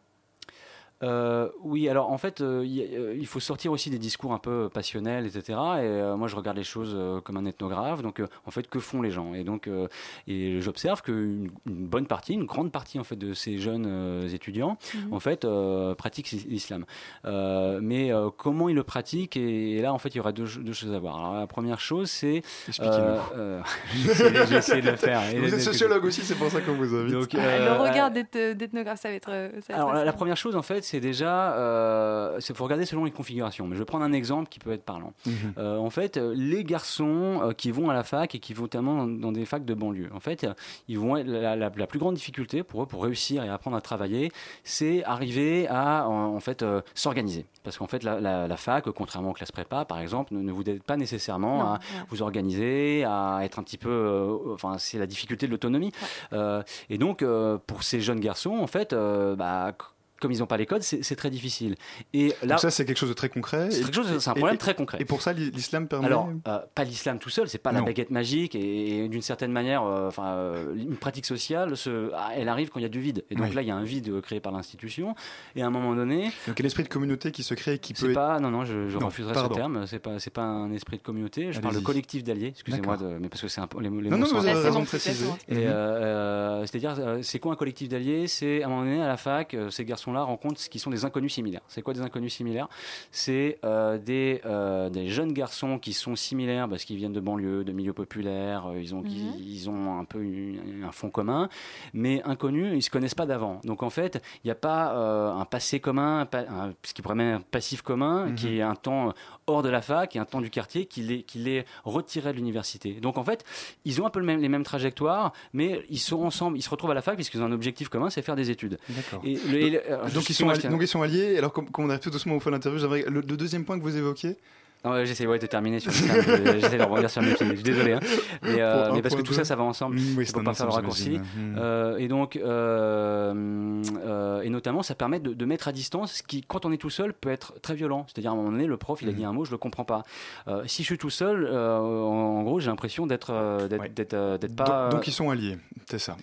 Euh, oui, alors en fait, euh, il euh, il faut sortir aussi des discours un peu passionnels, etc. Et euh, moi, je regarde les choses euh, comme un ethnographe. Donc, euh, en fait, que font les gens Et donc, euh, et j'observe qu'une une bonne partie, une grande partie en fait de ces jeunes euh, étudiants, Mhm. en fait, euh, pratiquent l'islam. Euh, mais euh, comment ils le pratiquent et, et là, en fait, il y aura deux, deux choses à voir. Alors, la première chose, c'est euh, j'ai essayé de le faire. Vous êtes sociologue aussi, c'est pour ça qu'on vous invite. Donc, Le euh, regard d'eth- d'ethnographe, ça va être. ça va être alors la, la première chose en fait, c'est déjà, euh, il faut regarder selon les configurations. Mais je vais prendre un exemple qui peut être parlant. Mhm. Euh, en fait, euh, les garçons euh, qui vont à la fac et qui vont notamment dans, dans des facs de banlieue, en fait, ils vont être- la, la- la plus grande difficulté pour eux pour réussir et apprendre à travailler, c'est arriver à en, en fait euh, s'organiser. Parce qu'en fait, la, la- la fac, contrairement aux classes prépa, par exemple, ne, ne vous aide pas nécessairement Non, à vous organiser, à être un petit peu. euh, enfin, c'est la difficulté de l'autonomie. Euh, et donc, euh, pour ces jeunes garçons, en fait, euh, bah, comme ils n'ont pas les codes, c'est très difficile. Et là, Donc ça, c'est quelque chose de très concret. c'est un problème et- très concret. Et pour ça, l'i- l'islam permet. Alors, euh, pas l'islam tout seul, c'est pas la baguette magique et, et d'une certaine manière, euh, enfin, euh, une pratique sociale, ah, elle arrive quand il y a du vide. Et donc Oui. là, il y a un vide créé par l'institution. Et à un moment donné, donc il y a l'esprit de communauté qui se crée et qui peut. non, non, je, je Non, refuserai pardon. ce terme. C'est pas, c'est pas un esprit de communauté. Je parle de collectif d'alliés. Excusez-moi, mais parce que c'est un peu les, les Non, non, vous avez raison de préciser. euh, c'est-à-dire, c'est quoi un collectif d'alliés? C'est à un moment donné à la fac, ces garçons-là rencontrent ce qui sont des inconnus similaires. C'est quoi des inconnus similaires? C'est euh, des, euh, des jeunes garçons qui sont similaires parce qu'ils viennent de banlieue, de milieux populaires, euh, ils ont, Mhm. ils ont un peu une- un fond commun, mais inconnus, ils se connaissent pas d'avant. Donc en fait, il n'y a pas euh, un passé commun, un pa- un- ce qui pourrait même un passif commun, Mhm. qui est un temps hors de la fac et un temps du quartier qui les, qui les retirait de l'université. Donc en fait, ils ont un peu le même- les mêmes trajectoires, mais ils sont ensemble, ils se retrouvent à la fac puisqu'ils ont un objectif commun, c'est faire des études. D'accord. Et le- et le- alors, Donc ils, sont alliés, donc ils sont alliés. Alors comme, comme on arrive tout doucement au fin de l'interview, le, le deuxième point que vous évoquiez. Non, j'essaie ouais, de terminer sur je- j'essaie de rebondir sur le métier. Je suis désolé. hein. Mais, euh, mais parce que tout ça, ça va ensemble. Mm, oui, c'est pour pas faire le raccourci. j'imagine. Mm. Euh, et donc, euh, euh, et notamment, ça permet de, de mettre à distance ce qui, quand on est tout seul, peut être très violent. C'est-à-dire, à un moment donné, le prof, il a Mhm. dit un mot, je le comprends pas. Euh, si je suis tout seul, euh, en, en gros, j'ai l'impression d'être, d'être, Ouais. d'être, d'être Donc- pas. donc, ils sont alliés, c'est ça.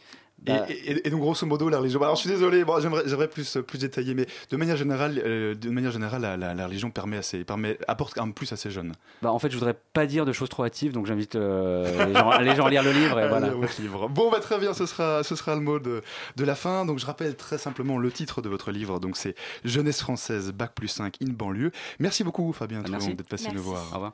Et- Bah- et, et donc grosso modo la religion. Alors je suis désolé, bon, j'aimerais, plus plus détailler, mais de manière générale, euh, de manière générale, la, la- la religion permet assez, permet apporte un plus à ces jeunes. Bah, en fait, je voudrais pas dire de choses trop hâtives, donc j'invite euh, les, gens, les gens à lire le livre. Et voilà. Bon, bah, très bien, ce sera, ce sera le mot de, de la fin. Donc, je rappelle très simplement le titre de votre livre. Donc, c'est Jeunesse française, Bac plus 5, in banlieue. Merci beaucoup, Fabien d'être passé Merci. nous voir. Au revoir.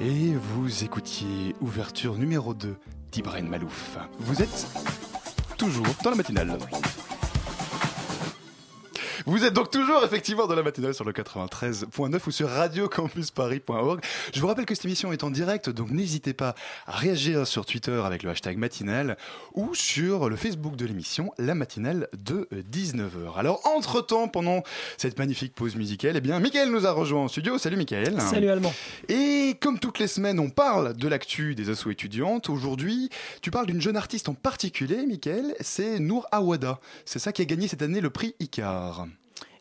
Et vous écoutiez ouverture numéro 2 d'Ibrahim Malouf. Vous êtes toujours dans la matinale. Vous êtes donc toujours effectivement dans la matinale sur le 93.9 ou sur radiocampusparis.org. Je vous rappelle que cette émission est en direct, donc n'hésitez pas à réagir sur Twitter avec le hashtag matinale ou sur le Facebook de l'émission, la matinale de 19h. Alors, entre-temps, pendant cette magnifique pause musicale, eh bien, Mickaël nous a rejoint en studio. Salut Mickaël. Salut Allemand. Et comme toutes les semaines, on parle de l'actu des assos étudiantes. Aujourd'hui, tu parles d'une jeune artiste en particulier, Mickaël, c'est Nour Awada. C'est ça qui a gagné cette année le prix Icar.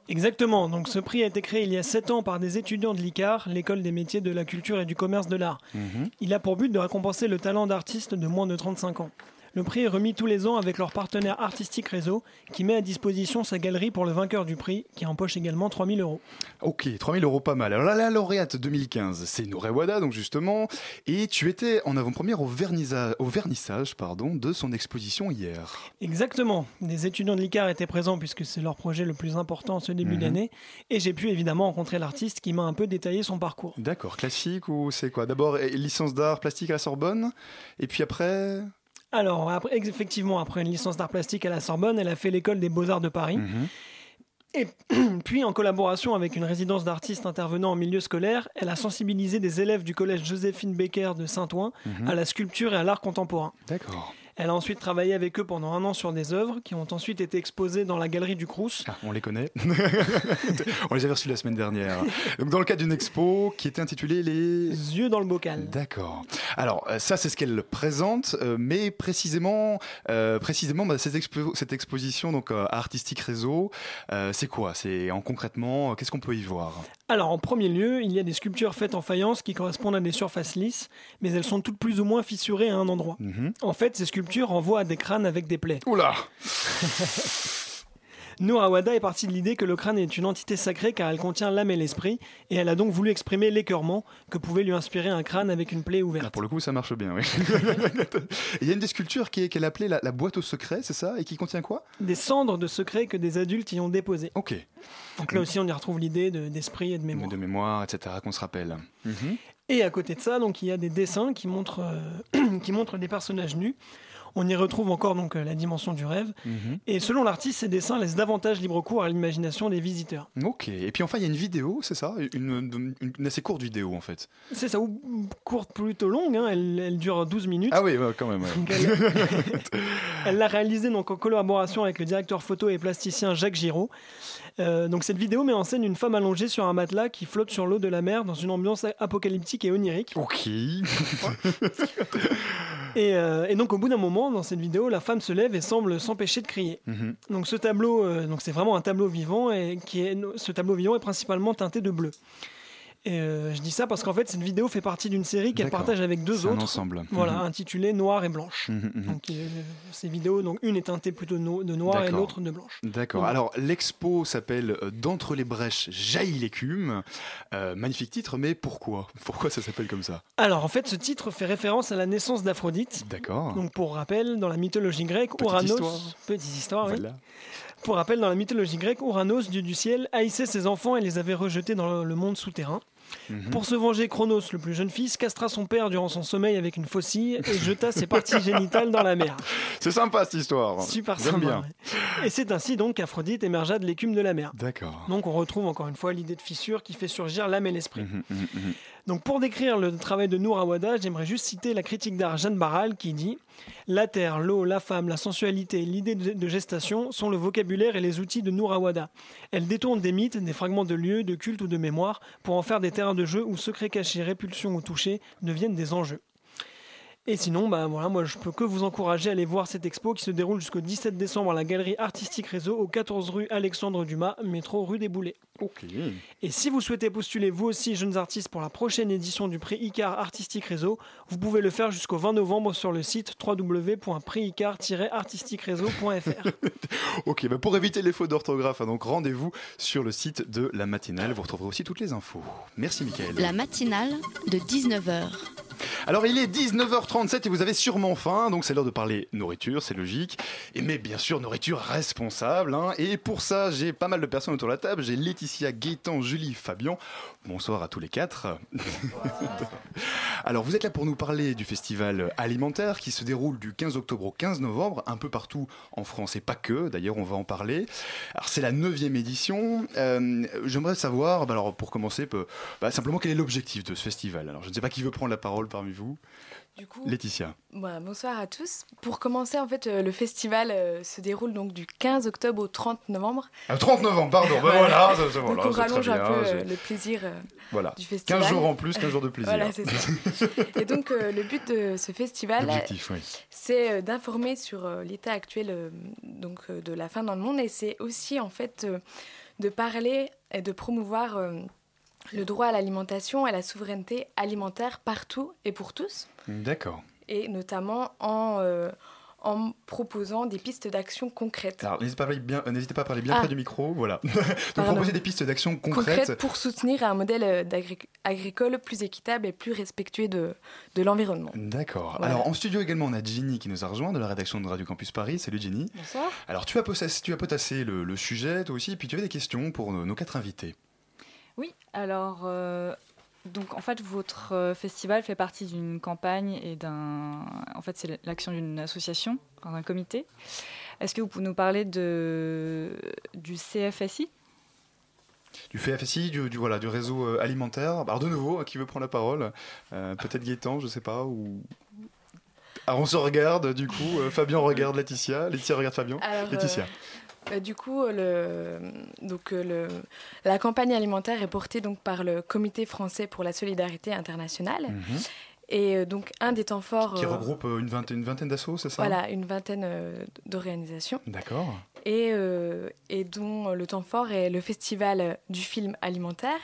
Exactement, donc ce prix a été créé il y a 7 ans par des étudiants de l'ICAR, l'école des métiers de la culture et du commerce de l'art. Mhm. Il a pour but de récompenser le talent d'artistes de moins de 35 ans. Le prix est remis tous les ans avec leur partenaire artistique réseau qui met à disposition sa galerie pour le vainqueur du prix qui empoche également 3000 euros. Ok, 3000 euros pas mal. Alors là, la lauréate 2015, c'est Nour Awada, donc justement, et tu étais en avant-première au, vernisa- au vernissage pardon, de son exposition hier. Exactement, des étudiants de l'ICAR étaient présents puisque c'est leur projet le plus important ce début Mhm. d'année et j'ai pu évidemment rencontrer l'artiste qui m'a un peu détaillé son parcours. D'accord, classique ou c'est quoi? D'abord, eh, licence d'art plastique à la Sorbonne, et puis après? Alors, après, effectivement, après une licence d'art plastique à la Sorbonne, elle a fait l'école des beaux-arts de Paris. Mhm. Et puis, en collaboration avec une résidence d'artistes intervenant en milieu scolaire, elle a sensibilisé des élèves du collège Joséphine Becker de Saint-Ouen Mhm. à la sculpture et à l'art contemporain. D'accord. Elle a ensuite travaillé avec eux pendant un an sur des œuvres qui ont ensuite été exposées dans la galerie du Crous. Ah, on les connaît. on les avait reçus la semaine dernière. Donc dans le cadre d'une expo qui était intitulée Les Yeux dans le bocal. D'accord. Alors euh, ça c'est ce qu'elle présente, euh, mais précisément, euh, précisément bah, cette, expo- cette exposition donc euh, artistique réseau, euh, c'est quoi? C'est en concrètement, qu'est-ce qu'on peut y voir? Alors, en premier lieu, il y a des sculptures faites en faïence qui correspondent à des surfaces lisses, mais elles sont toutes plus ou moins fissurées à un endroit. Mhm. En fait, ces sculptures renvoient à des crânes avec des plaies. Oula Nour Awada est partie de l'idée que le crâne est une entité sacrée car elle contient l'âme et l'esprit, et elle a donc voulu exprimer l'écœurement que pouvait lui inspirer un crâne avec une plaie Ah, ouverte. Pour le coup ça marche bien, oui. Il y a une des sculptures qu'elle appelait la, la boîte au secret, c'est ça? Et qui contient quoi? Des cendres de secrets que des adultes y ont déposés. Ok. Donc là aussi, on y retrouve l'idée de- d'esprit et de mémoire. De mémoire, etc. qu'on se rappelle. Mhm. Et à côté de ça, donc il y a des dessins qui montrent, euh, qui montrent des personnages nus. On y retrouve encore donc euh, la dimension du rêve. Mhm. Et selon l'artiste, ces dessins laissent davantage libre cours à l'imagination des visiteurs. Ok. Et puis enfin il y a une vidéo, c'est ça? Une, une- une assez courte vidéo en fait. C'est ça, ou courte plutôt longue, hein, elle, elle dure 12 minutes. Ah oui, ouais, quand même. ouais. Elle l'a réalisée donc en collaboration avec le directeur photo et plasticien Jacques Giraud. Euh, donc cette vidéo met en scène une femme allongée sur un matelas qui flotte sur l'eau de la mer dans une ambiance apocalyptique et onirique. Ok. Et, euh, et donc au bout d'un moment, dans cette vidéo, la femme se lève et semble s'empêcher de crier. Mhm. Donc ce tableau, euh, donc c'est vraiment un tableau vivant et qui est, ce tableau vivant est principalement teinté de bleu. Et euh, je dis ça parce qu'en fait cette vidéo fait partie d'une série qu'elle partage avec deux C'est un autres. ensemble. Voilà, Mhm. intitulée Noir et Blanche. Mhm, mhm. Donc euh, ces vidéos, donc une est teintée plutôt no- de noir et l'autre de blanche. D'accord. Alors, l'expo s'appelle euh, D'entre les brèches jaillit l'écume. Euh, magnifique titre, mais pourquoi? Pourquoi ça s'appelle comme ça? Alors en fait, ce titre fait référence à la naissance d'Aphrodite. D'accord. Donc pour rappel, dans la mythologie grecque, Petite Ouranos, histoire. petite histoire, oui. Pour rappel, dans la mythologie grecque, Ouranos, dieu du ciel, haïssait ses enfants et les avait rejetés dans le monde souterrain. Mhm. Pour se venger, Chronos, le plus jeune fils, castra son père durant son sommeil avec une faucille et jeta ses parties génitales dans la mer. C'est sympa cette histoire. Super sympa. bien. Et c'est ainsi donc qu'Aphrodite émergea de l'écume de la mer. D'accord. Donc on retrouve encore une fois l'idée de fissure qui fait surgir l'âme et l'esprit. Mhm, mhm. Donc pour décrire le travail de Nour Awada, j'aimerais juste citer la critique d'art Jeanne Barral qui dit La terre, l'eau, la femme, la sensualité, l'idée de gestation sont le vocabulaire et les outils de Nour Awada. Elle détourne des mythes, des fragments de lieux, de cultes ou de mémoire pour en faire des terrains de jeu où secrets cachés, répulsions ou touchés deviennent des enjeux. Et sinon, bah voilà, moi je peux que vous encourager à aller voir cette expo qui se déroule jusqu'au 17 décembre à la galerie Artistique Réseau au 14 rue Alexandre Dumas, métro rue des Boulets. Et si vous souhaitez postuler vous aussi, jeunes artistes, pour la prochaine édition du prix Icar Artistique Réseau, vous pouvez le faire jusqu'au 20 novembre sur le site www.priicar-artistiqueréseau.fr. Ok, bah pour éviter les fautes d'orthographe, hein, donc rendez-vous sur le site de la matinale. Vous retrouverez aussi toutes les infos. Merci, Mickaël. La matinale de 19h. Alors il est 19h37 et vous avez sûrement faim, donc c'est l'heure de parler nourriture, c'est logique. Et mais bien sûr nourriture responsable. hein. Et pour ça, j'ai pas mal de personnes autour de la table. J'ai Laetitia Laetitia, Gaëtan, Julie, Fabien. Bonsoir à tous les quatre. Alors, vous êtes là pour nous parler du festival alimentaire qui se déroule du 15 octobre au 15 novembre, un peu partout en France et pas que. D'ailleurs, on va en parler. Alors, c'est la neuvième édition. Euh, J'aimerais savoir, bah, alors pour commencer, peu- bah, simplement quel est l'objectif de ce festival? Alors, je ne sais pas qui veut prendre la parole parmi vous. Du coup, Laetitia. Voilà, bonsoir à tous. Pour commencer, en fait, euh, le festival euh, se déroule donc du 15 octobre au 30 novembre. Ah, 30 novembre, pardon. Bah, voilà, donc on rallonge un peu euh, le plaisir Voilà. du festival. 15 jours en plus, 15 jours de plaisir. Voilà, c'est ça. Et donc, le but de ce festival, oui. c'est d'informer sur l'état actuel donc, de la faim dans le monde et c'est aussi, en fait, de parler et de promouvoir le droit à l'alimentation et à la souveraineté alimentaire partout et pour tous D'accord. et notamment en, euh, en proposant des pistes d'action concrètes. Alors, n'hésitez pas, à parler bien- euh, n'hésitez pas à parler bien Ah. près du micro. Voilà. Donc, Pardon. proposer des pistes d'action concrètes. Concrètes pour soutenir un modèle euh, agricole plus équitable et plus respectueux de, de l'environnement. D'accord. Voilà. Alors, en studio également, on a Ginny qui nous a rejoint de la rédaction de Radio Campus Paris. Salut Ginny. Bonsoir. Alors, tu as, possessé, tu as potassé le, le sujet, toi aussi, et puis tu avais des questions pour nos, nos quatre invités. Oui, alors, euh, donc en fait, votre euh, festival fait partie d'une campagne et d'un. En fait, c'est l'action d'une association, d'un comité. Est-ce que vous pouvez nous parler de, du CFSI Du FSI, du, du- voilà, du réseau euh, alimentaire. Alors, de nouveau, qui veut prendre la parole? Euh, Peut-être Gaëtan, je sais pas, ou. Alors, on se regarde, du coup. euh, Fabien regarde Laetitia. Laetitia regarde Fabien. Alors, Laetitia. euh, bah, du coup, le, donc, euh, le, la campagne alimentaire est portée donc, par le Comité français pour la solidarité internationale. Mhm. Et euh, donc, un des temps forts. Qui euh, regroupe euh, une vingtaine, vingtaine d'assos, c'est ça? Voilà, une vingtaine euh, d'organisations. D'accord. et, euh, et dont le temps fort est le festival du film alimentaire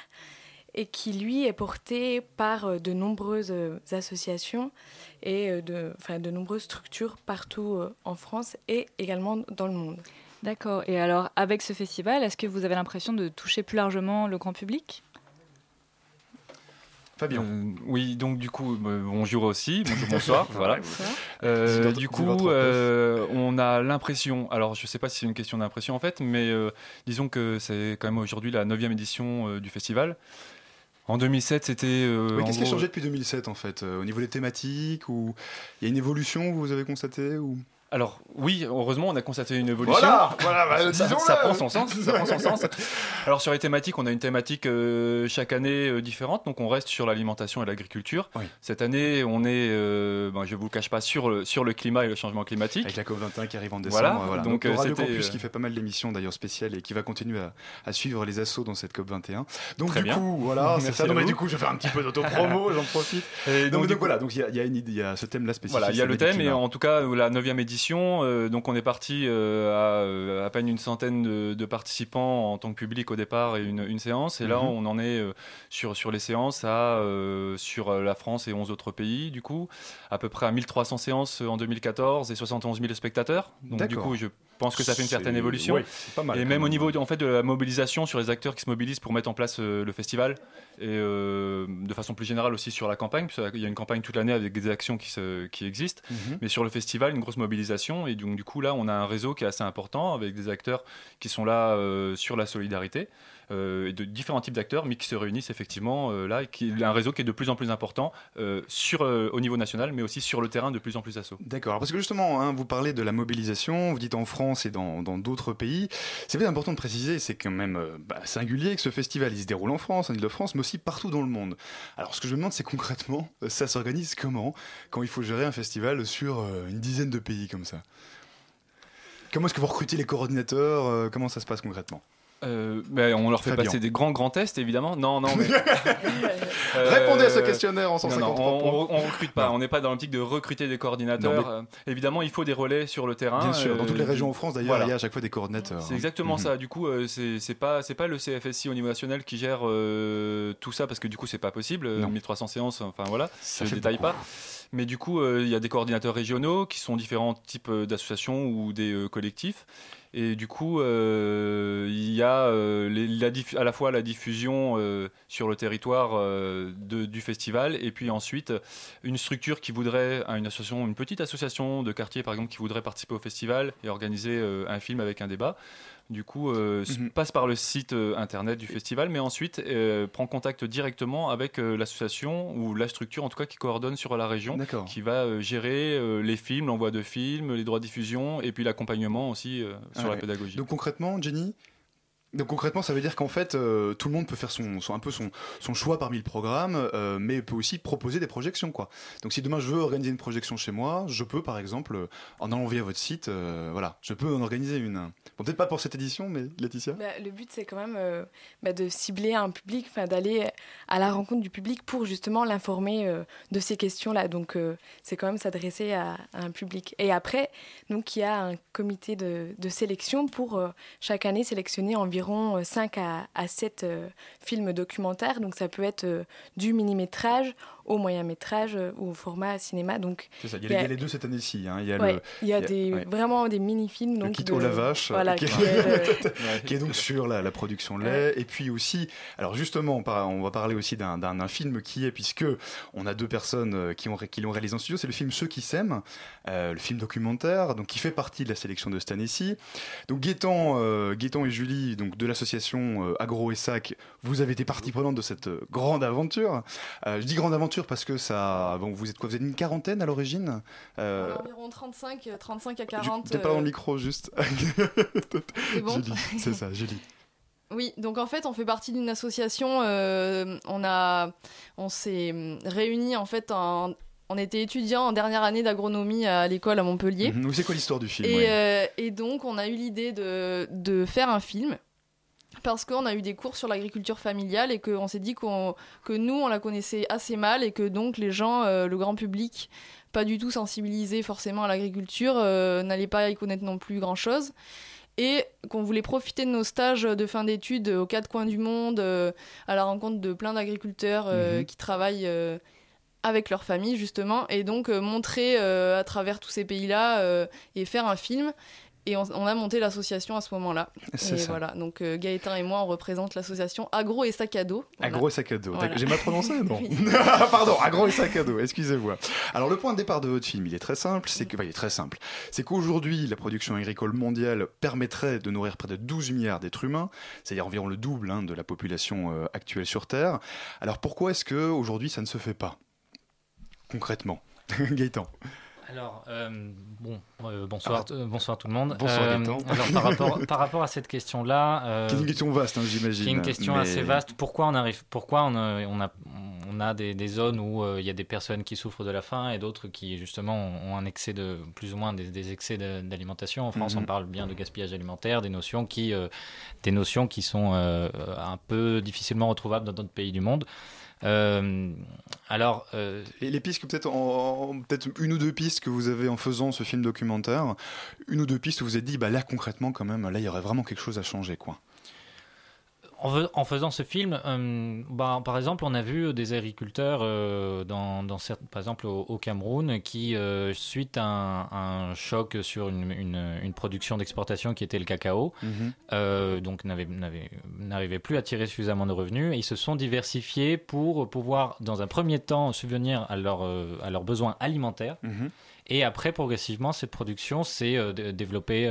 et qui lui est porté par euh, de nombreuses euh, associations et euh, de, enfin, de nombreuses structures partout euh, en France et également dans le monde. D'accord. Et alors, avec ce festival, est-ce que vous avez l'impression de toucher plus largement le grand public? Fabien. Euh, oui, donc du coup, euh, bonjour aussi, bonjour, bonsoir. voilà. Euh, du coup, euh, on a l'impression, alors je ne sais pas si c'est une question d'impression en fait, mais euh, disons que c'est quand même aujourd'hui la neuvième édition euh, du festival. En 2007, c'était. euh, Oui, qu'est-ce qui a changé depuis 2007 en fait Au niveau des thématiques ou il y a une évolution que vous avez constatée ou? Alors oui, heureusement, on a constaté une évolution. Voilà, voilà, bah, ça, prend son sens. Ça prend son sens. Alors sur les thématiques, on a une thématique euh, chaque année euh, différente. Donc on reste sur l'alimentation et l'agriculture. Cette année, on est, euh, ben, je vous le cache pas, sur le, sur le climat et le changement climatique. Avec la COP21 qui arrive en décembre. Voilà. Voilà. Donc, Donc, euh, Radio c'était, Campus euh, qui fait pas mal d'émissions d'ailleurs spéciales et qui va continuer à, à suivre les assauts dans cette COP21. Donc Très du bien. coup, voilà, c'est ça. Non, mais du coup, je vais faire un petit peu d'autopromo, j'en profite. Et donc, voilà, donc il y y a une idée- il y a ce thème-là spécifique. Voilà, il y a le thème et en tout cas la neuvième édition. Euh, donc on est parti euh, à euh, à peine une centaine de, de participants en tant que public au départ et une, une séance. Et là Mhm. on en est sur, sur les séances à sur la France et 11 autres pays du coup à peu près à 1300 séances en 2014 et 71 000 spectateurs. Donc du coup je pense que ça fait une certaine évolution. ouais, c'est pas mal, et même au niveau en fait de la mobilisation sur les acteurs qui se mobilisent pour mettre en place euh, le festival et euh, de façon plus générale aussi sur la campagne, puisqu'il y a une campagne toute l'année avec des actions qui, se- qui existent, Mhm. mais sur le festival, une grosse mobilisation, et donc du coup là, on a un réseau qui est assez important avec des acteurs qui sont là euh, sur la solidarité, euh, de différents types d'acteurs, mais qui se réunissent effectivement euh, là, un réseau qui est de plus en plus important euh, sur, euh, au niveau national, mais aussi sur le terrain de plus en plus assaut. D'accord, parce que justement, hein, vous parlez de la mobilisation, vous dites en France et dans d'autres pays. C'est bien important de préciser, c'est quand même bah, singulier que ce festival il se déroule en France, en Ile-de-France, mais aussi partout dans le monde. Alors ce que je me demande, c'est concrètement, ça s'organise comment quand il faut gérer un festival sur une dizaine de pays comme ça? Comment est-ce que vous recrutez les coordinateurs Comment ça se passe concrètement? Euh, on leur fait Fabien. passer des grands grands tests évidemment. Non non mais Répondez à ce Euh, questionnaire en non, 153 non, on, on, on recrute pas. On n'est pas dans l'optique de recruter des coordinateurs. Non, Euh, évidemment, il faut des relais sur le terrain. Bien sûr, dans Euh, toutes les régions en France d'ailleurs, voilà. il y a à chaque fois des coordinateurs. C'est exactement Mhm. ça. Du coup, euh, c'est pas c'est pas le CFSI au niveau national qui gère euh, tout ça parce que du coup c'est pas possible. Euh, Non. 1300 séances, enfin voilà, Ça je détaille beaucoup. pas. Mais du coup, euh, il y a des coordinateurs régionaux qui sont différents types euh, d'associations ou des euh, collectifs. Et du coup, il y a à la fois la diffusion sur le territoire du festival, et puis ensuite une structure qui voudrait, une petite association de quartier par exemple, qui voudrait participer au festival et organiser un film avec un débat. Du coup, euh, s- passe par le site euh, internet du festival, mais ensuite euh, prend contact directement avec l'association ou la structure, en tout cas, qui coordonne sur la région, qui va gérer les films, l'envoi de films, les droits de diffusion et puis l'accompagnement aussi sur Ah la ouais. pédagogie. Donc concrètement, Jenny donc concrètement, ça veut dire qu'en fait, euh, tout le monde peut faire son, un peu son, choix parmi le programme, euh, mais peut aussi proposer des projections, quoi. Donc si demain je veux organiser une projection chez moi, je peux, par exemple, euh, en allant via votre site, voilà, je peux en organiser une. Peut-être pas pour cette édition, mais Laetitia? Bah, le but, c'est quand même bah, de cibler un public, d'aller à la rencontre du public pour justement l'informer de ces questions-là. Donc, c'est quand même s'adresser à, un public. Et après, donc, il y a un comité de, sélection pour chaque année sélectionner environ 5 à, à 7 euh, films documentaires. Donc, ça peut être euh, du mini-métrage au moyen-métrage euh, ou au format cinéma. Donc, ça. Il y, a, les- il y a les deux cette année-ci. hein. Il y a ouais, le. il y a des, ouais. vraiment des mini-films. Le donc kit de- au la vache, Voilà, qui, qui est, euh, qui est donc sur la, la production de lait. Et puis aussi, alors justement, on par- on va parler aussi d'un- d'un d'un film qui est, puisque on a deux personnes euh, qui, ont, qui l'ont réalisé en studio, c'est le film Ceux qui s'aiment, euh, le film documentaire, donc qui fait partie de la sélection de cette année-ci. Donc Gaëtan, euh, Gaëtan et Julie, donc de l'association euh, Agro et Sac, vous avez été partie prenante de cette grande aventure. Euh, je dis grande aventure parce que ça, bon, vous êtes quoi Vous êtes une quarantaine à l'origine Euh, Environ 35, euh, 35 à Ju- 40. Peut-être pas dans euh, le micro, juste. C'est bon c'est ça, Julie. Oui, donc en fait, on fait partie d'une association. euh, on a, on s'est réunis en fait. En, on était étudiants en dernière année d'agronomie à l'école à Montpellier. Oui, C'est quoi l'histoire du film Et, ouais. euh, et donc, on a eu l'idée de, de faire un film. Parce qu'on a eu des cours sur l'agriculture familiale et qu'on s'est dit qu'on, que nous, on la connaissait assez mal et que donc les gens, euh, le grand public, pas du tout sensibilisés forcément à l'agriculture, euh, n'allaient pas y connaître non plus grand-chose. Et qu'on voulait profiter de nos stages de fin d'études aux quatre coins du monde, euh, à la rencontre de plein d'agriculteurs euh, Mhm. qui travaillent avec leur famille justement, et donc euh, montrer euh, à travers tous ces pays-là euh, et faire un film. Et on, on a monté l'association à ce moment-là. C'est ça. voilà, donc euh, Gaëtan et moi, on représente l'association Agro et Sac à dos. Voilà. Agro et sac à dos. Voilà. J'ai mal prononcé Non. Pardon, agro et sac à dos, excusez-moi. Alors, le point de départ de votre film, il est très simple. C'est que, enfin, il est très simple. C'est qu'aujourd'hui, la production agricole mondiale permettrait de nourrir près de 12 milliards d'êtres humains, c'est-à-dire environ le double hein, de la population euh, actuelle sur Terre. Alors, pourquoi est-ce que aujourd'hui ça ne se fait pas Concrètement? Gaëtan. Alors, euh, bon, euh, bonsoir, euh, bonsoir tout le monde. Bonsoir, alors, par rapport, par rapport à cette question-là. Qui est une question vaste, hein, j'imagine. Qui est une question mais- assez vaste. Pourquoi on arrive Pourquoi on a, on a, on a des, des zones où il y a des personnes qui souffrent de la faim et d'autres qui justement ont un excès de plus ou moins des, des excès d'alimentation? En France, Mhm. on parle bien de gaspillage alimentaire, des notions qui, des notions qui sont un peu difficilement retrouvables dans d'autres pays du monde. Euh, alors, euh, Et les pistes peut-être peut-être une ou deux pistes que vous avez en faisant ce film documentaire, une ou deux pistes où vous êtes dit bah là concrètement quand même là il y aurait vraiment quelque chose à changer quoi. En, fais- en faisant ce film, euh, bah, par exemple, on a vu des agriculteurs, euh, dans, dans cer- par exemple au, au Cameroun, qui, euh, suite à un, un choc sur une, une- une production d'exportation qui était le cacao, Mhm. donc n'arrivaient plus à tirer suffisamment de revenus, et ils se sont diversifiés pour pouvoir, dans un premier temps, subvenir à, leur, à leurs besoins alimentaires. Mhm. Et après, progressivement, cette production s'est dé- développée,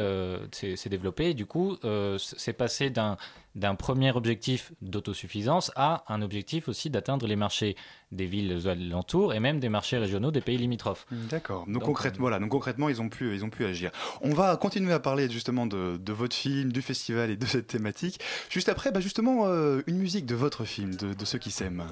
s'est s'est développée. Et du coup, c'est passé d'un d'un premier objectif d'autosuffisance à un objectif aussi d'atteindre les marchés des villes alentours et même des marchés régionaux des pays limitrophes. D'accord. Donc, Donc, concrètement, voilà, donc concrètement, ils ont pu, ils ont pu agir. On va continuer à parler justement de, de votre film, du festival et de cette thématique. Juste après, bah justement, euh, une musique de votre film, de, de ceux qui s'aiment.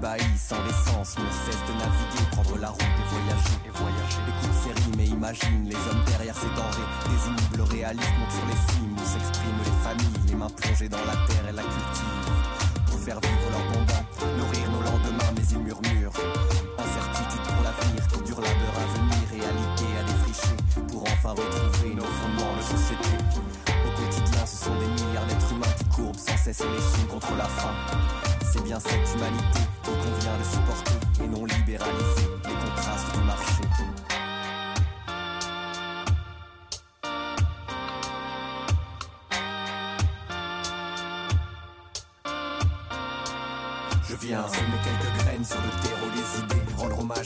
Ébahis sans l'essence, ne cesse de naviguer, prendre la route et voyager. Et voyager. Écoute série, mais imagine les hommes derrière ces denrées. Des immeubles réalistes montent sur les cimes où s'expriment les familles, les mains plongées dans la terre et la cultivent.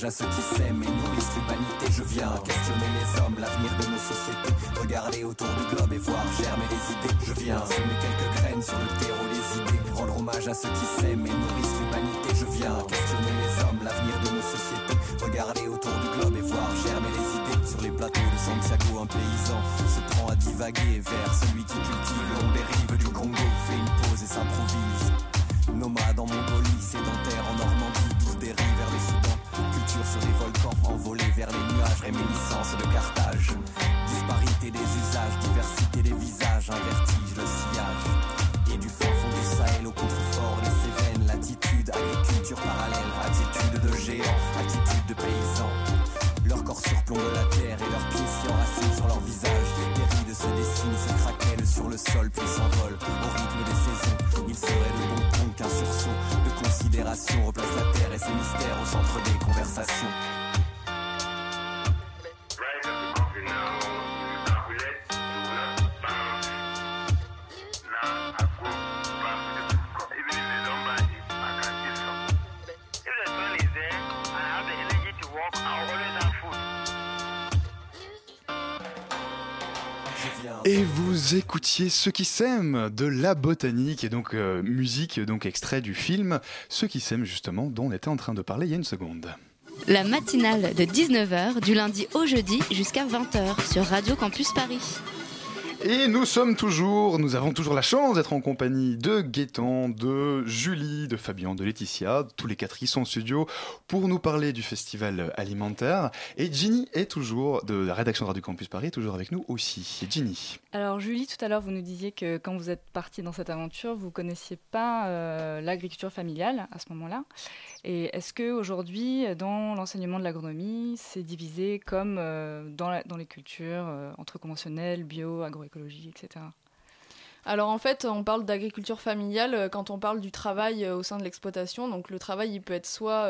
À ceux qui s'aiment et nourrissent l'humanité. Je viens questionner les hommes, l'avenir de nos sociétés, regarder autour du globe et voir germer les idées. Je viens semer quelques graines sur le terreau des idées, rendre hommage à ceux qui s'aiment et nourrissent l'humanité. Je viens questionner les hommes, l'avenir de nos sociétés, regarder autour du globe et voir germer les idées. Sur les plateaux de Santiago, un paysan se prend à divaguer vers celui qui cultive le sur volcans, envolée vers les nuages, réminiscence de Carthage. Disparité des usages, diversité des visages, un Et vous écoutiez Ceux qui s'aiment de la botanique et donc euh, musique donc extrait du film Ceux qui s'aiment justement dont on était en train de parler il y a une seconde. La matinale de 19h du lundi au jeudi jusqu'à 20h sur Radio Campus Paris. Et nous sommes toujours, nous avons toujours la chance d'être en compagnie de Gaëtan, de Julie, de Fabien, de Laetitia, tous les quatre qui sont en studio pour nous parler du festival alimentaire. Et Ginny est toujours, de la rédaction de Radio Campus Paris, toujours avec nous aussi. Ginny. Alors Julie, tout à l'heure, vous nous disiez que quand vous êtes partie dans cette aventure, vous ne connaissiez pas euh, l'agriculture familiale à ce moment-là. Et est-ce qu'aujourd'hui, dans l'enseignement de l'agronomie, c'est divisé comme euh, dans, la- dans les cultures, euh, entre conventionnelles, bio, agroécologie, etc. Alors en fait, on parle d'agriculture familiale euh, quand on parle du travail au sein de l'exploitation. Donc le travail, il peut être soit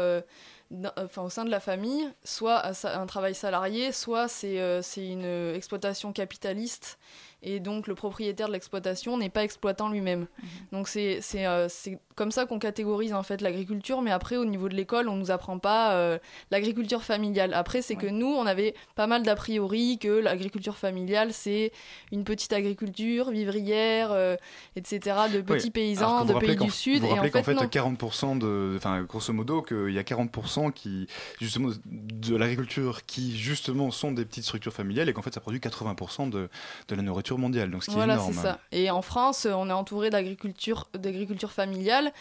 enfin, au sein de la famille, soit un travail salarié, soit c'est une exploitation capitaliste et donc le propriétaire de l'exploitation n'est pas exploitant lui-même. Donc c'est c'est, euh, c'est comme ça qu'on catégorise en fait l'agriculture, mais après au niveau de l'école, on nous apprend pas euh, l'agriculture familiale. Après, c'est que nous, on avait pas mal d'a priori que l'agriculture familiale, c'est une petite agriculture vivrière, euh, etc., de petits Oui. Paysans, vous de pays du Sud. Vous Et rappelez fait, qu'en fait, non. 40% de, enfin, grosso modo, qu'il y a 40% qui, justement, de l'agriculture qui, justement, sont des petites structures familiales et qu'en fait, ça produit 80% de, de la nourriture mondiale. Donc, ce qui Voilà, est énorme. c'est ça. Et en France, euh, on est entouré d'agriculture, d'agriculture familiale,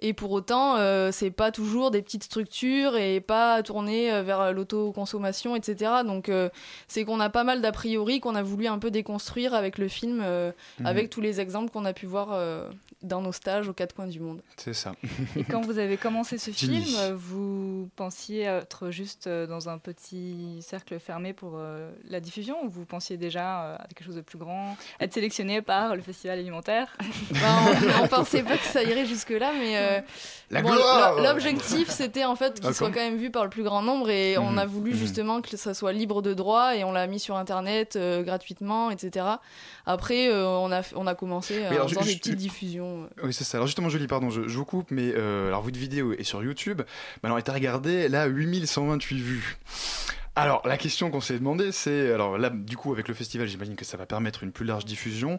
et pour autant, euh, c'est pas toujours des petites structures et pas tourné euh, vers l'autoconsommation, etc. Donc, euh, c'est qu'on a pas mal d'a priori qu'on a voulu un peu déconstruire avec le film, euh, Mhm. avec tous les exemples qu'on a pu voir dans nos stages aux quatre coins du monde. C'est ça. Et quand vous avez commencé ce film, vous pensiez être juste euh, dans un petit cercle fermé pour euh, la diffusion ou vous pensiez déjà euh, à quelque chose de plus grand, être sélectionné par le festival alimentaire? Bah, on, on pensait pas que ça irait jusque-là, mais euh, La bon, l'objectif c'était en fait qu'il soit quand même vu par le plus grand nombre et on Mhm. a voulu Mhm. justement que ça soit libre de droit et on l'a mis sur internet euh, gratuitement, etc. Après, euh, on, a, on a commencé euh, en faisant des petites diffusions. Oui, c'est ça. Alors justement, Julie, pardon, je, vous coupe, mais euh, alors votre vidéo est sur YouTube. Mais alors, elle a regardé, a 8128 vues. Alors, la question qu'on s'est demandé, c'est, alors là, du coup, avec le festival, j'imagine que ça va permettre une plus large diffusion.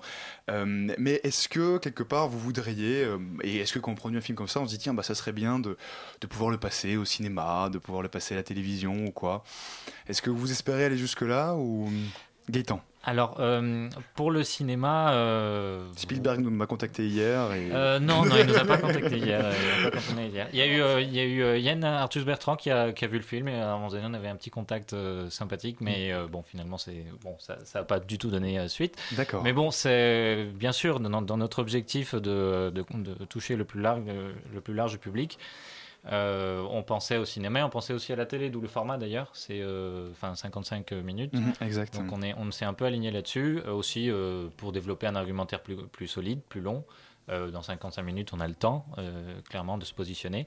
Euh, mais est-ce que, quelque part, vous voudriez, euh, et est-ce que quand on produit un film comme ça, on se dit, tiens, bah, ça serait bien de, de pouvoir le passer au cinéma, de pouvoir le passer à la télévision ou quoi? Est-ce que vous espérez aller jusque-là ou... Gaëtan? Alors, euh, pour le cinéma. euh, Spielberg nous m'a contacté hier. Et... Euh, non, non, il nous a pas contacté hier. euh, Il, a pas contacté hier. Il y a eu, il y a eu Yann Arthus Bertrand qui a, qui a vu le film et à un moment donné, on avait un petit contact sympathique, mais euh, bon, finalement, c'est bon, ça, ça a pas du tout donné suite. D'accord. Mais bon, c'est bien sûr dans, dans notre objectif de, de, de toucher le plus large, le plus large public. Euh, on pensait au cinéma, on pensait aussi à la télé, d'où le format d'ailleurs, c'est euh, enfin 55 minutes. Mhm, exact. Donc on est, on s'est un peu aligné là-dessus, euh, aussi pour développer un argumentaire plus, plus solide, plus long. Dans 55 minutes, on a le temps, clairement, de se positionner.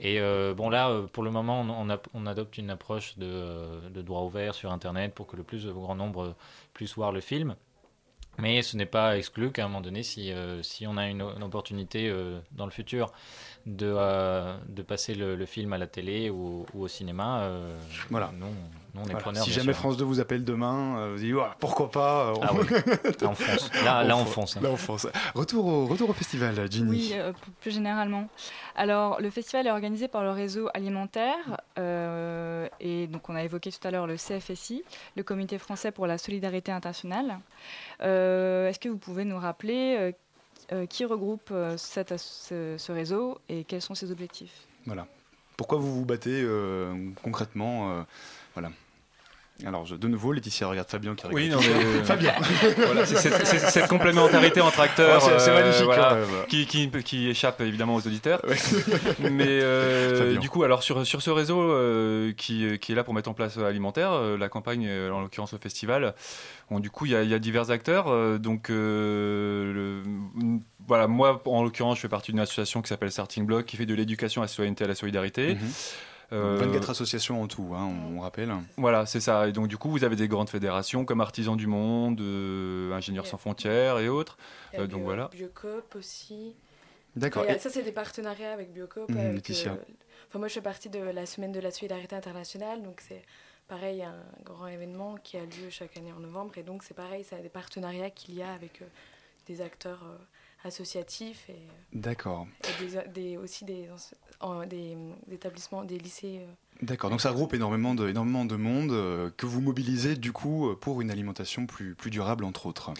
Et bon, là, pour le moment, on, on, a- on adopte une approche de, de droit ouvert sur Internet pour que le plus grand nombre puisse voir le film. Mais ce n'est pas exclu qu'à un moment donné, si, euh, si on a une, une opportunité euh, dans le futur de, euh, de passer le, le film à la télé ou, ou au cinéma, Voilà. nous, nous, on est Voilà. preneurs. Si jamais sûr. France 2 vous appelle demain, euh, vous dites Ouah, pourquoi pas euh, Ah oui. Là, on fonce. Là- là, on fonce, hein. Là, on fonce. Retour au, retour au festival, Ginny. Oui, euh, plus généralement. Alors, le festival est organisé par le réseau alimentaire. euh, et donc, on a évoqué tout à l'heure le CFSI, le Comité français pour la solidarité internationale. Euh, Est-ce que vous pouvez nous rappeler qui regroupe euh, cette ce, ce réseau et quels sont ses objectifs? Voilà. Pourquoi vous vous battez euh, concrètement euh, Voilà. Alors, je- de nouveau, Laetitia regarde Fabien qui Oui, non, mais- Fabien Voilà, c'est cette, c'est cette complémentarité entre acteurs Ouais, c'est- euh, magnifique, voilà, qui, qui, qui échappe évidemment aux auditeurs. Mais euh, du coup, alors sur, sur ce réseau euh, qui, qui est là pour mettre en place euh, Alimentaire, euh, la campagne, euh, en l'occurrence le festival, du coup, il y, a- il y a divers acteurs. euh, donc, euh, le- voilà, moi, en l'occurrence, je fais partie d'une association qui s'appelle Starting Block, qui fait de l'éducation à la citoyenneté à la solidarité. Mhm. Euh, 24 associations en tout, hein, on, on rappelle. voilà, c'est ça. Et donc, du coup, vous avez des grandes fédérations comme Artisans du Monde, euh, Ingénieurs sans frontières et autres. Il y a Euh, donc, Bio- voilà. Biocop aussi. D'accord. Et Et- Ça, c'est des partenariats avec Biocop. Avec, euh, enfin, moi, je fais partie de la semaine de la solidarité internationale. Donc, c'est pareil, un grand événement qui a lieu chaque année en novembre. Et donc, c'est pareil, c'est des partenariats qu'il y a avec euh, des acteurs euh, associatifs et, D'accord. et des, des- aussi des, établissements, des lycées. euh, D'accord, donc ça regroupe énormément de, énormément de monde euh, que vous mobilisez du coup pour une alimentation plus, plus durable entre autres.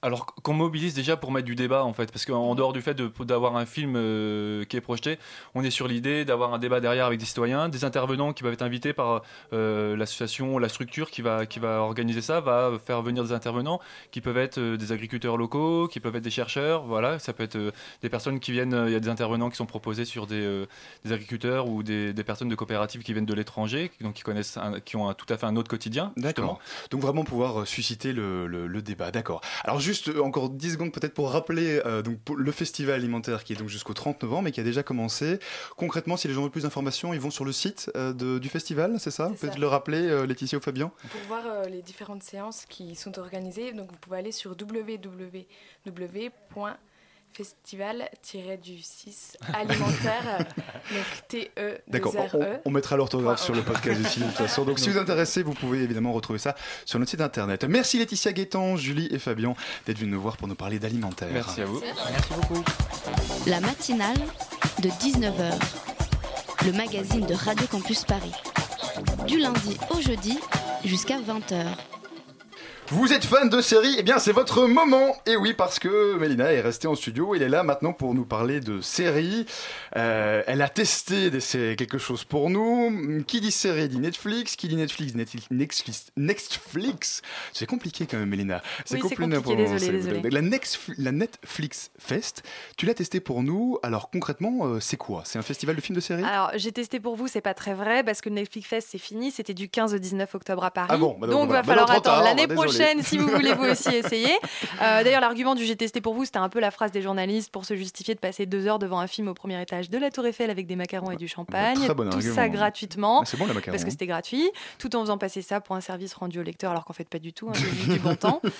Alors qu'on mobilise déjà pour mettre du débat en fait, parce qu'en dehors du fait d'avoir un film euh, qui est projeté, on est sur l'idée d'avoir un débat derrière avec des citoyens, des intervenants qui peuvent être invités par euh, l'association, la structure qui va, qui va organiser ça, va faire venir des intervenants qui peuvent être euh, des agriculteurs locaux, qui peuvent être des chercheurs, voilà, ça peut être des personnes qui viennent, il y a des intervenants qui sont proposés sur des, des agriculteurs ou des, des personnes de coopératives qui viennent de l'étranger, donc qui connaissent, un- qui ont un- tout à fait un autre quotidien. D'accord. Donc vraiment pouvoir susciter le, le- le débat. D'accord. Alors juste euh, encore 10 secondes peut-être pour rappeler euh, donc, pour le festival alimentaire qui est donc jusqu'au 30 novembre et qui a déjà commencé. Concrètement, si les gens veulent plus d'informations, ils vont sur le site euh, de- du festival, c'est ça? Peut-être le rappeler, Laetitia ou Fabien? Pour voir les différentes séances qui sont organisées, donc vous pouvez aller sur www.festival-du-6 alimentaire, donc T-E, D'accord, on, E. on mettra l'orthographe sur le podcast aussi de toute façon. Donc si vous êtes intéressé, vous pouvez évidemment retrouver ça sur notre site internet. Merci Laetitia Guétan, Julie et Fabien d'être venus nous voir pour nous parler d'alimentaire. Merci à vous. Merci beaucoup. La matinale de 19h, le magazine de Radio Campus Paris. Du lundi au jeudi jusqu'à 20h. Vous êtes fan de séries Eh bien, c'est votre moment Et oui, parce que Mélina est restée en studio, elle est là maintenant pour nous parler de séries. Euh, elle a testé des quelque chose pour nous. Qui dit série dit Netflix. Qui dit Netflix dit Netflix. Netflix. C'est compliqué quand même, Mélina. Oui, c'est compliqué compliqué, désolé, désolé. La, Netflix Fest, tu l'as testé pour nous. Alors concrètement, euh, c'est quoi? C'est un festival de films de séries? Alors, j'ai testé pour vous, c'est pas très vrai parce que le Netflix Fest c'est fini, c'était du 15 au 19 octobre à Paris. Ah bon, bah donc donc voilà. va falloir Maintenant, trop attendre l'année désolé. Prochaine si vous voulez vous aussi essayer. Euh, D'ailleurs, l'argument du j'ai testé pour vous, c'était un peu la phrase des journalistes pour se justifier de passer deux heures devant un film au premier étage de la Tour Eiffel avec des macarons et du champagne, très bon tout argument. ça gratuitement, Ah, c'est bon, parce que hein. c'était gratuit, tout en faisant passer ça pour un service rendu au lecteur, alors qu'en fait pas du tout, hein, du bon temps.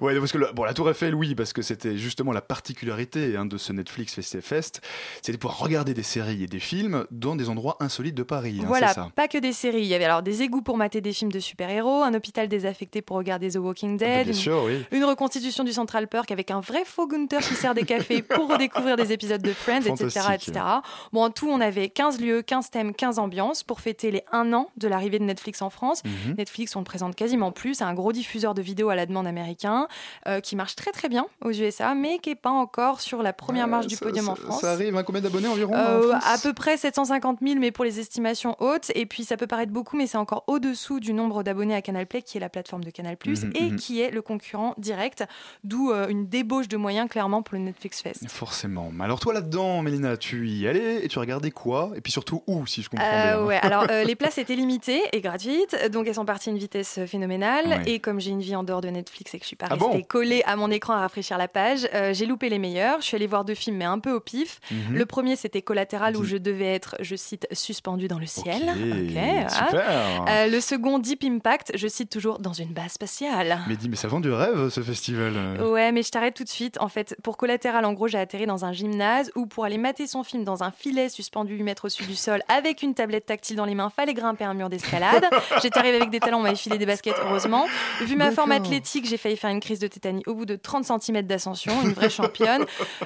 Ouais, parce que le- bon, la Tour Eiffel, oui, parce que c'était justement la particularité hein, de ce Netflix Fest Fest, de pouvoir regarder des séries et des films dans des endroits insolites de Paris. hein, Voilà, ça. pas que des séries. Il y avait alors des égouts pour mater des films de super-héros, un hôpital désaffecté pour regarder The Walking Dead. Ah, bien une, sûr, oui. une reconstitution du Central Perk avec un vrai faux Gunther qui sert des cafés pour redécouvrir des épisodes de Friends, etc.. Bon, en tout, on avait 15 lieux, 15 thèmes, 15 ambiances pour fêter les 1 an de l'arrivée de Netflix en France. Mhm. Netflix, on le présente quasiment plus. C'est un gros diffuseur de vidéos à la demande américain euh, qui marche très très bien aux USA, mais qui n'est pas encore sur la première marche du Ça- podium en France. Ça arrive à combien d'abonnés environ en Euh, à peu près 750 000, mais pour les estimations hautes. Et puis ça peut paraître beaucoup, mais c'est encore au-dessous du nombre d'abonnés à Canal Play, qui est la plateforme de Canal Mhm, et mhm. qui est le concurrent direct. D'où euh, une débauche de moyens clairement pour le Netflix Fest. Forcément. Alors toi là-dedans, Mélina, tu y allais et tu regardais quoi? Et puis surtout où, si je comprends Euh, bien ouais, alors euh, les places étaient limitées et gratuites, donc elles sont parties à une vitesse euh, phénoménale. Ouais. Et comme j'ai une vie en dehors de Netflix et que je suis pas Ah restée bon? collée à mon écran à rafraîchir la page, euh, j'ai loupé les meilleurs. Je suis allée voir deux films, mais un peu au pif. Mhm. Le premier, c'était Collatéral, où je devais être, je cite, suspendu dans le ciel. Ok, Ok, voilà. super. Le second, Deep Impact, je cite toujours dans une base spatiale. Mais dis, mais ça vend du rêve ce festival. Ouais, mais je t'arrête tout de suite. En fait, pour collatéral, en gros, j'ai atterri dans un gymnase où pour aller mater son film dans un filet suspendu 8 mètres au-dessus du sol avec une tablette tactile dans les mains, fallait grimper un mur d'escalade. J'étais arrivée avec des talons, on m'avait filé des baskets, heureusement. Vu ma forme athlétique, j'ai failli faire une crise de tétanie au bout de 30 cm d'ascension, une vraie championne.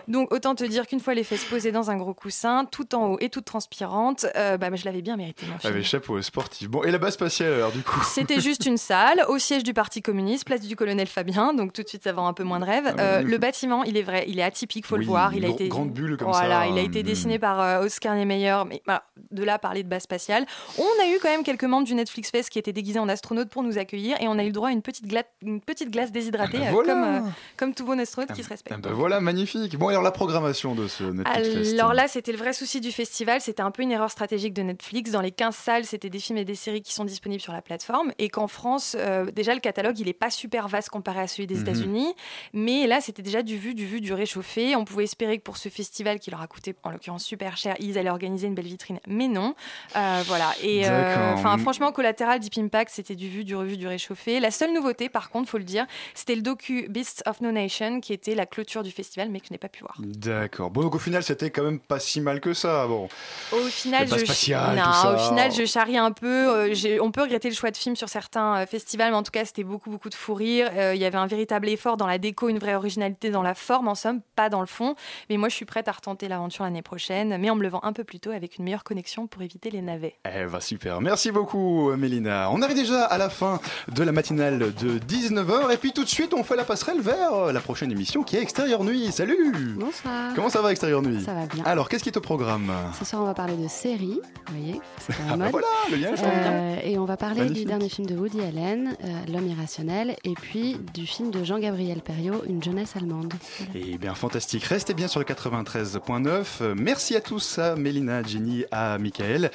Donc, autant te dire qu'une fois les fesses posées dans un gros coussin, tout en haut et toute transpirante, euh, bah, je l'avais bien mérité, mon film. Avec chapeau sportif. Bon, et la base spatiale alors du coup C'était juste une salle au siège du Parti communiste, place du colonel Fabien, donc tout de suite ça vend un peu moins de rêve. bah Euh, le bâtiment, il est vrai, il est atypique, faut Oui, le voir. Il a été grande bulle comme voilà, ça, il a été dessiné par euh, Oscar Niemeyer, mais voilà, de là parler de base spatiale. On a eu quand même quelques membres du Netflix Fest qui étaient déguisés en astronautes pour nous accueillir et on a eu le droit à une petite, gla- une petite glace déshydratée, Ah bah euh, voilà. comme, euh, comme tout bon astronaute qui se respecte. Ah bah voilà, magnifique. Bon, alors la programmation de ce Netflix Fest. Alors là, c'était le vrai souci du festival. C'était un peu une erreur stratégique de Netflix. Dans les 15 salles, c'était des films et des séries qui sont disponibles sur la plateforme. Et qu'en France, euh, déjà, le catalogue, il n'est pas super vaste comparé à celui des Mhm. États-Unis. Mais là, c'était déjà du vu, du vu, du réchauffé. On pouvait espérer que pour ce festival, qui leur a coûté, en l'occurrence, super cher, ils allaient organiser une belle vitrine. Mais non. Euh, voilà. Et euh, enfin, franchement, Collateral, Deep Impact, c'était du vu, du revu, du réchauffé. La seule nouveauté, par contre, faut le dire, c'était le docu Beasts of No Nation, qui était la clôture du festival, mais que je n'ai pas pu voir. D'accord. Bon, donc au final, c'était quand même pas si mal que ça. Bon. Au final, je... spatial, non, tout ça. au final, je charrie un peu. euh, on peut regretter le choix de film sur certains festivals, mais en tout cas, c'était beaucoup, beaucoup de fou rire. Euh, Il y avait un véritable effort dans la déco, une vraie originalité dans la forme, en somme, pas dans le fond. Mais moi, je suis prête à retenter l'aventure l'année prochaine, mais en me levant un peu plus tôt avec une meilleure connexion pour éviter les navets. Eh bah super, merci beaucoup Mélina. On arrive déjà à la fin de la matinale de 19h et puis tout de suite on fait la passerelle vers euh, la prochaine émission qui est Extérieur Nuit. Salut Bonsoir. Comment ça va Extérieur Nuit? Ça va bien. Alors qu'est-ce qui est au programme? Ce soir, on va parler de séries, vous voyez, c'est Ah bah mode. voilà, le lien. Euh, et on va parler Magnifique. du dernier film de Woody Allen, euh, L'homme irrationnel, et puis du film de Jean-Gabriel Perriot, Une jeunesse allemande. Eh bien fantastique, restez bien sur le 93.9. Euh, Merci à tous, à Mélina, à Jenny, à Michael.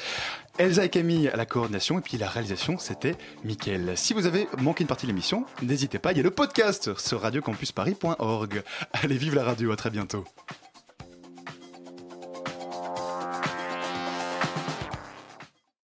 Elsa et Camille à la coordination et puis la réalisation c'était Mickaël. Si vous avez manqué une partie de l'émission, n'hésitez pas, il y a le podcast sur radiocampusparis.org. Allez, vive la radio, à très bientôt.